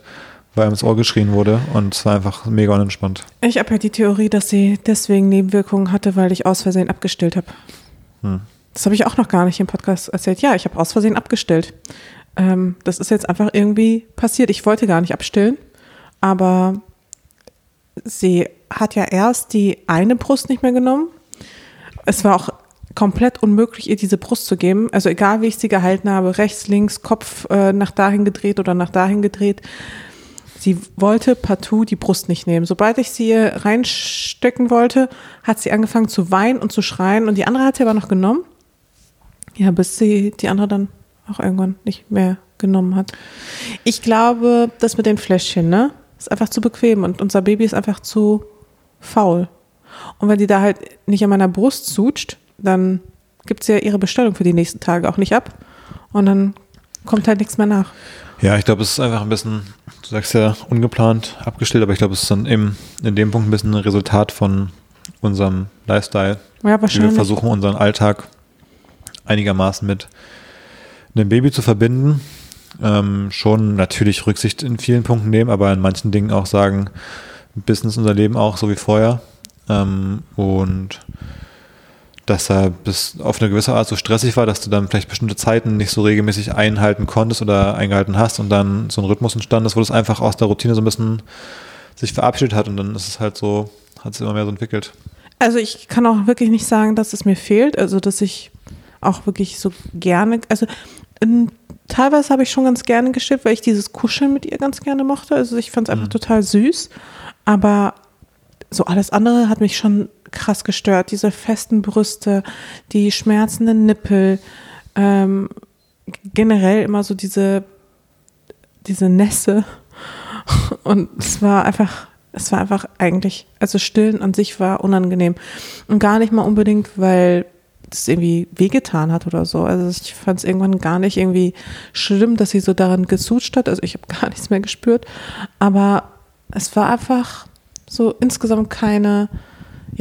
[SPEAKER 2] weil ihm ins Ohr geschrien wurde und es war einfach mega unentspannt.
[SPEAKER 1] Ich habe halt die Theorie, dass sie deswegen Nebenwirkungen hatte, weil ich aus Versehen abgestillt habe.
[SPEAKER 2] Hm.
[SPEAKER 1] Das habe ich auch noch gar nicht im Podcast erzählt. Ja, ich habe aus Versehen abgestillt. Ähm, das ist jetzt einfach irgendwie passiert. Ich wollte gar nicht abstillen, aber sie hat ja erst die eine Brust nicht mehr genommen. Es war auch komplett unmöglich, ihr diese Brust zu geben. Also egal, wie ich sie gehalten habe, rechts, links, Kopf äh, nach dahin gedreht oder nach dahin gedreht. Sie wollte partout die Brust nicht nehmen. Sobald ich sie reinstecken wollte, hat sie angefangen zu weinen und zu schreien und die andere hat sie aber noch genommen. Ja, bis sie die andere dann auch irgendwann nicht mehr genommen hat. Ich glaube, das mit den Fläschchen, ne, ist einfach zu bequem und unser Baby ist einfach zu faul. Und wenn die da halt nicht an meiner Brust sucht, dann gibt sie ja ihre Bestellung für die nächsten Tage auch nicht ab. Und dann kommt halt nichts mehr nach.
[SPEAKER 2] Ja, ich glaube, es ist einfach ein bisschen, du sagst ja ungeplant abgestellt, aber ich glaube, es ist dann eben in dem Punkt ein bisschen ein Resultat von unserem Lifestyle.
[SPEAKER 1] Ja, wahrscheinlich.
[SPEAKER 2] Wir versuchen unseren Alltag einigermaßen mit einem Baby zu verbinden. Ähm, schon natürlich Rücksicht in vielen Punkten nehmen, aber in manchen Dingen auch sagen, Business unser Leben auch so wie vorher. Ähm, und dass er bis auf eine gewisse Art so stressig war, dass du dann vielleicht bestimmte Zeiten nicht so regelmäßig einhalten konntest oder eingehalten hast und dann so ein Rhythmus entstanden ist, wo das einfach aus der Routine so ein bisschen sich verabschiedet hat und dann ist es halt so, hat es immer mehr so entwickelt.
[SPEAKER 1] Also ich kann auch wirklich nicht sagen, dass es mir fehlt, also dass ich auch wirklich so gerne, also in, teilweise habe ich schon ganz gerne gestillt, weil ich dieses Kuscheln mit ihr ganz gerne mochte. Also ich fand es einfach mhm. total süß, aber so alles andere hat mich schon krass gestört. Diese festen Brüste, die schmerzenden Nippel, ähm, generell immer so diese, diese Nässe. Und es war einfach, es war einfach eigentlich, also Stillen an sich war unangenehm. Und gar nicht mal unbedingt, weil es irgendwie wehgetan hat oder so. Also ich fand es irgendwann gar nicht irgendwie schlimm, dass sie so daran gesucht hat. Also ich habe gar nichts mehr gespürt. Aber es war einfach so insgesamt keine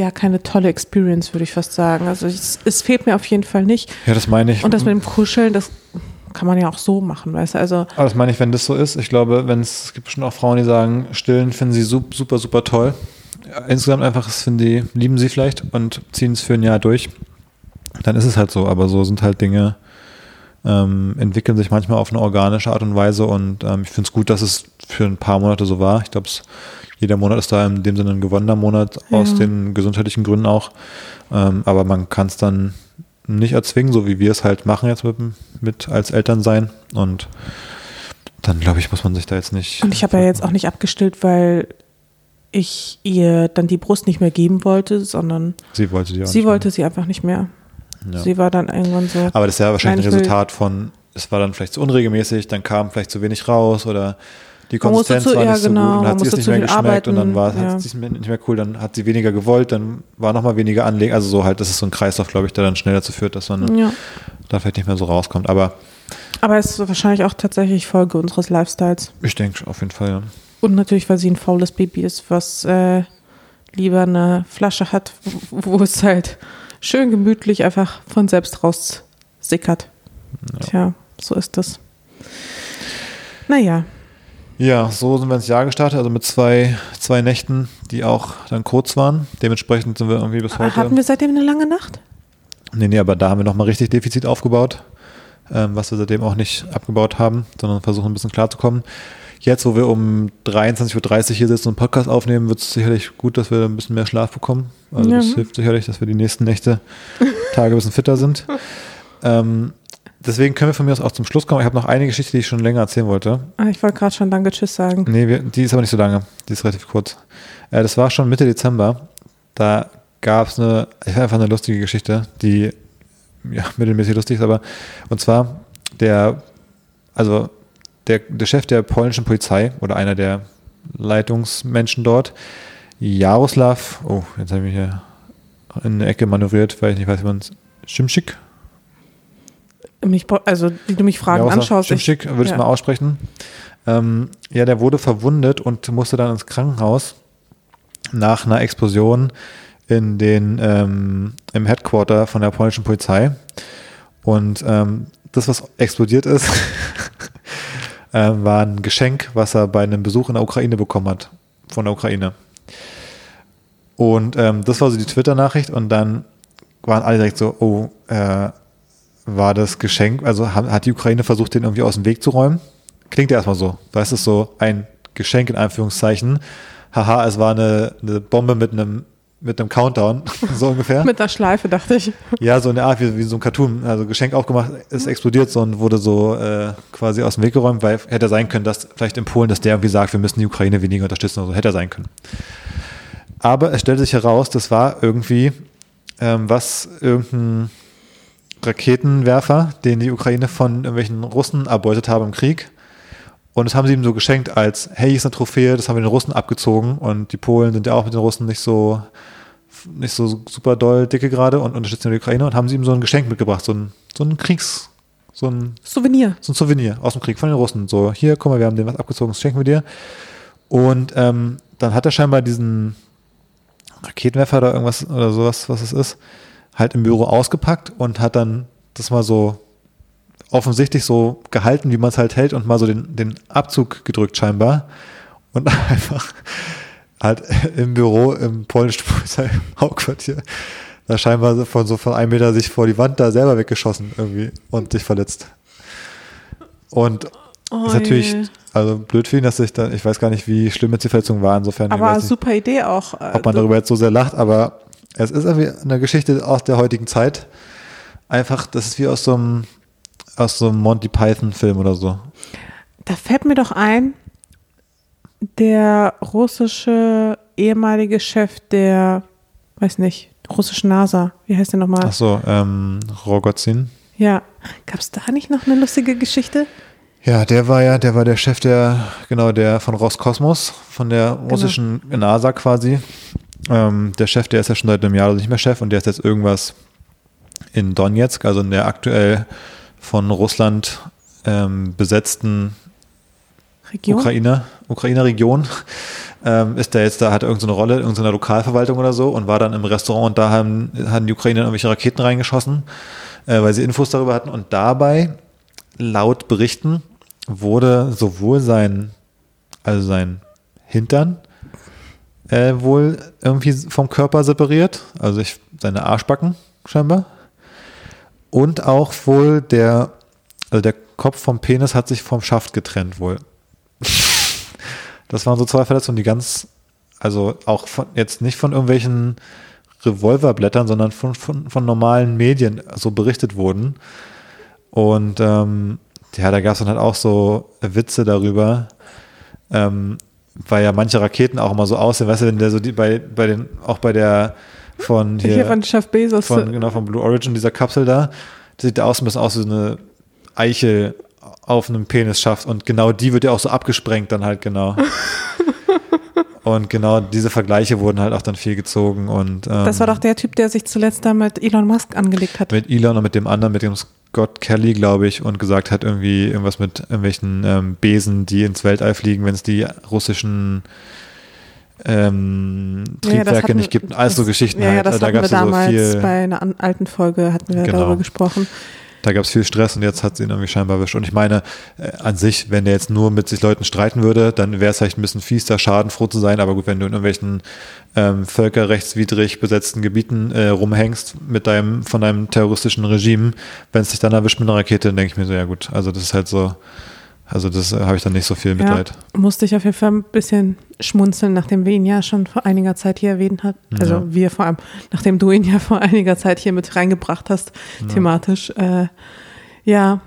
[SPEAKER 1] ja, keine tolle Experience, würde ich fast sagen. Also es, es, fehlt mir auf jeden Fall nicht.
[SPEAKER 2] Ja, das meine ich.
[SPEAKER 1] Und das mit dem Kuscheln, das kann man ja auch so machen, weißt du. Also
[SPEAKER 2] Aber das meine ich, wenn das so ist. Ich glaube, wenn es, es gibt bestimmt auch Frauen, die sagen, stillen finden sie super, super toll. Insgesamt einfach, das finden die, lieben sie vielleicht und ziehen es für ein Jahr durch. Dann ist es halt so, aber so sind halt Dinge, ähm, entwickeln sich manchmal auf eine organische Art und Weise und ähm, ich finde es gut, dass es für ein paar Monate so war. Ich glaube, es jeder Monat ist da in dem Sinne ein gewonnener Monat ja. aus den gesundheitlichen Gründen auch. Ähm, aber man kann es dann nicht erzwingen, so wie wir es halt machen jetzt mit, mit als Eltern sein. Und dann glaube ich, muss man sich da jetzt nicht.
[SPEAKER 1] Und ich habe ja jetzt auch nicht abgestillt, weil ich ihr dann die Brust nicht mehr geben wollte, sondern
[SPEAKER 2] sie wollte sie,
[SPEAKER 1] auch sie wollte mehr. sie einfach nicht mehr. Ja. Sie war dann irgendwann so.
[SPEAKER 2] Aber das ist ja wahrscheinlich ein Resultat von, es war dann vielleicht zu unregelmäßig, dann kam vielleicht zu wenig raus oder die Konsistenz zu, war nicht ja, so genau, gut und hat sie es nicht mehr geschmeckt arbeiten, und dann war ja. hat es nicht mehr cool, dann hat sie weniger gewollt, dann war nochmal weniger anlegen. Also so halt, das ist so ein Kreislauf, glaube ich, der dann schneller dazu führt, dass man ja. da vielleicht nicht mehr so rauskommt. Aber
[SPEAKER 1] aber es ist wahrscheinlich auch tatsächlich Folge unseres Lifestyles.
[SPEAKER 2] Ich denke auf jeden Fall, ja.
[SPEAKER 1] Und natürlich, weil sie ein faules Baby ist, was äh, lieber eine Flasche hat, wo, wo es halt schön gemütlich einfach von selbst raus sickert. Ja. Tja, so ist das. Naja.
[SPEAKER 2] Ja, so sind wir ins Jahr gestartet, also mit zwei, zwei Nächten, die auch dann kurz waren. Dementsprechend sind wir irgendwie bis heute.
[SPEAKER 1] Hatten wir seitdem eine lange Nacht?
[SPEAKER 2] Nee, nee, aber da haben wir nochmal richtig Defizit aufgebaut, ähm, was wir seitdem auch nicht abgebaut haben, sondern versuchen ein bisschen klarzukommen. Jetzt, wo wir um 23.30 Uhr hier sitzen und Podcast aufnehmen, wird es sicherlich gut, dass wir ein bisschen mehr Schlaf bekommen. Also ja. das hilft sicherlich, dass wir die nächsten Nächte, Tage ein bisschen fitter sind. Ähm, Deswegen können wir von mir aus auch zum Schluss kommen. Ich habe noch eine Geschichte, die ich schon länger erzählen wollte.
[SPEAKER 1] Ah, ich wollte gerade schon Danke, Tschüss sagen.
[SPEAKER 2] Nee, wir, die ist aber nicht so lange. Die ist relativ kurz. Äh, das war schon Mitte Dezember. Da gab es eine, ich einfach eine lustige Geschichte, die ja, mittelmäßig lustig ist, aber und zwar der, also der, der Chef der polnischen Polizei oder einer der Leitungsmenschen dort, Jaroslav, oh, jetzt habe ich mich hier in eine Ecke manövriert, weil ich nicht weiß, wie man es, Schimschik,
[SPEAKER 1] mich, also wie du mich Fragen ja, anschaust.
[SPEAKER 2] Schick, würde ich ja. mal aussprechen. Ähm, ja, der wurde verwundet und musste dann ins Krankenhaus nach einer Explosion in den, ähm, im Headquarter von der polnischen Polizei. Und ähm, das, was explodiert ist, äh, war ein Geschenk, was er bei einem Besuch in der Ukraine bekommen hat, von der Ukraine. Und ähm, das war so die Twitter-Nachricht und dann waren alle direkt so, oh, äh, war das Geschenk, also hat die Ukraine versucht, den irgendwie aus dem Weg zu räumen. Klingt ja erstmal so. Das ist so ein Geschenk in Anführungszeichen. Haha, es war eine, eine Bombe mit einem mit einem Countdown, so ungefähr.
[SPEAKER 1] Mit einer Schleife, dachte ich.
[SPEAKER 2] Ja, so eine Art wie, wie so ein Cartoon. Also Geschenk aufgemacht, ist explodiert so und wurde so äh, quasi aus dem Weg geräumt, weil hätte sein können, dass vielleicht in Polen, dass der irgendwie sagt, wir müssen die Ukraine weniger unterstützen oder so, hätte sein können. Aber es stellte sich heraus, das war irgendwie ähm, was, irgendein Raketenwerfer, den die Ukraine von irgendwelchen Russen erbeutet haben im Krieg. Und das haben sie ihm so geschenkt als, hey, hier ist eine Trophäe, das haben wir den Russen abgezogen. Und die Polen sind ja auch mit den Russen nicht so, nicht so super doll dicke gerade und unterstützen die Ukraine und haben sie ihm so ein Geschenk mitgebracht, so ein, so ein Kriegs, so ein
[SPEAKER 1] Souvenir.
[SPEAKER 2] So ein Souvenir aus dem Krieg von den Russen. So, hier, guck mal, wir haben dem was abgezogen, das schenken wir dir. Und ähm, dann hat er scheinbar diesen Raketenwerfer oder irgendwas oder sowas, was es ist, halt im Büro ausgepackt und hat dann das mal so offensichtlich so gehalten, wie man es halt hält und mal so den, den Abzug gedrückt scheinbar und einfach halt im Büro im polnischen Hauptquartier da scheinbar von so von einem Meter sich vor die Wand da selber weggeschossen irgendwie und sich verletzt. Und oh, ist natürlich, also blöd für ihn, dass sich da, ich weiß gar nicht, wie schlimm jetzt die Verletzung war, insofern.
[SPEAKER 1] Aber
[SPEAKER 2] nicht,
[SPEAKER 1] super Idee auch.
[SPEAKER 2] Äh, ob man darüber jetzt so sehr lacht, aber es ist irgendwie eine Geschichte aus der heutigen Zeit. Einfach, das ist wie aus so einem, aus so einem Monty Python-Film oder so.
[SPEAKER 1] Da fällt mir doch ein, der russische ehemalige Chef der, weiß nicht, russischen NASA, wie heißt der nochmal?
[SPEAKER 2] Ach so, ähm, Rogozin.
[SPEAKER 1] Ja, gab es da nicht noch eine lustige Geschichte?
[SPEAKER 2] Ja, der war ja, der war der Chef der, genau, der von Roskosmos, von der genau. russischen genau. NASA quasi. Ähm, der Chef, der ist ja schon seit einem Jahr nicht mehr Chef und der ist jetzt irgendwas in Donetsk, also in der aktuell von Russland ähm, besetzten Region? Ukraine, Ukraine-Region, ähm, ist der jetzt da, hat irgendeine Rolle, irgendeine Lokalverwaltung oder so und war dann im Restaurant und da haben, haben die Ukrainer irgendwelche Raketen reingeschossen, äh, weil sie Infos darüber hatten und dabei, laut Berichten, wurde sowohl sein, also sein Hintern äh, wohl irgendwie vom Körper separiert, also ich, seine Arschbacken scheinbar. Und auch wohl der, also der Kopf vom Penis hat sich vom Schaft getrennt wohl. das waren so zwei Verletzungen, die ganz, also auch von, jetzt nicht von irgendwelchen Revolverblättern, sondern von, von, von normalen Medien so berichtet wurden. Und ähm, ja, da gab es dann halt auch so Witze darüber, ähm, weil ja manche Raketen auch immer so aussehen, weißt du, wenn der so die bei, bei den, auch bei der von hier,
[SPEAKER 1] hier von Chef Bezos.
[SPEAKER 2] Von, genau, von Blue Origin, dieser Kapsel da, die sieht da aus ein bisschen aus wie so eine Eichel auf einem Penis schafft und genau die wird ja auch so abgesprengt dann halt genau. und genau diese Vergleiche wurden halt auch dann viel gezogen und ähm,
[SPEAKER 1] Das war doch der Typ, der sich zuletzt da mit Elon Musk angelegt hat.
[SPEAKER 2] Mit Elon und mit dem anderen, mit dem Scott Kelly, glaube ich, und gesagt hat irgendwie irgendwas mit irgendwelchen ähm, Besen, die ins Weltall fliegen, wenn es die russischen ähm, Triebwerke ja, hatten, nicht gibt. Also Geschichten
[SPEAKER 1] ja,
[SPEAKER 2] halt.
[SPEAKER 1] Ja, das da gab wir damals so viel, bei einer alten Folge hatten wir genau. darüber gesprochen.
[SPEAKER 2] Da gab es viel Stress und jetzt hat sie ihn irgendwie scheinbar erwischt. Und ich meine, äh, an sich, wenn der jetzt nur mit sich Leuten streiten würde, dann wäre es vielleicht ein bisschen fies, da schadenfroh zu sein. Aber gut, wenn du in irgendwelchen ähm, völkerrechtswidrig besetzten Gebieten äh, rumhängst mit deinem, von deinem terroristischen Regime, wenn es dich dann erwischt mit einer Rakete, dann denke ich mir so, ja gut, also das ist halt so, also das äh, habe ich dann nicht so viel Mitleid.
[SPEAKER 1] Ja, musste ich auf jeden Fall ein bisschen schmunzeln, nachdem wir ihn ja schon vor einiger Zeit hier erwähnt hat. Also ja. wir vor allem, nachdem du ihn ja vor einiger Zeit hier mit reingebracht hast, ja. thematisch. Äh, ja,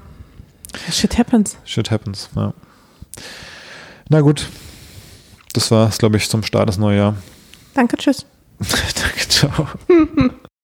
[SPEAKER 1] shit happens.
[SPEAKER 2] Shit happens, ja. Na gut, das war es, glaube ich, zum Start des Neujahr.
[SPEAKER 1] Danke, tschüss.
[SPEAKER 2] Danke, ciao.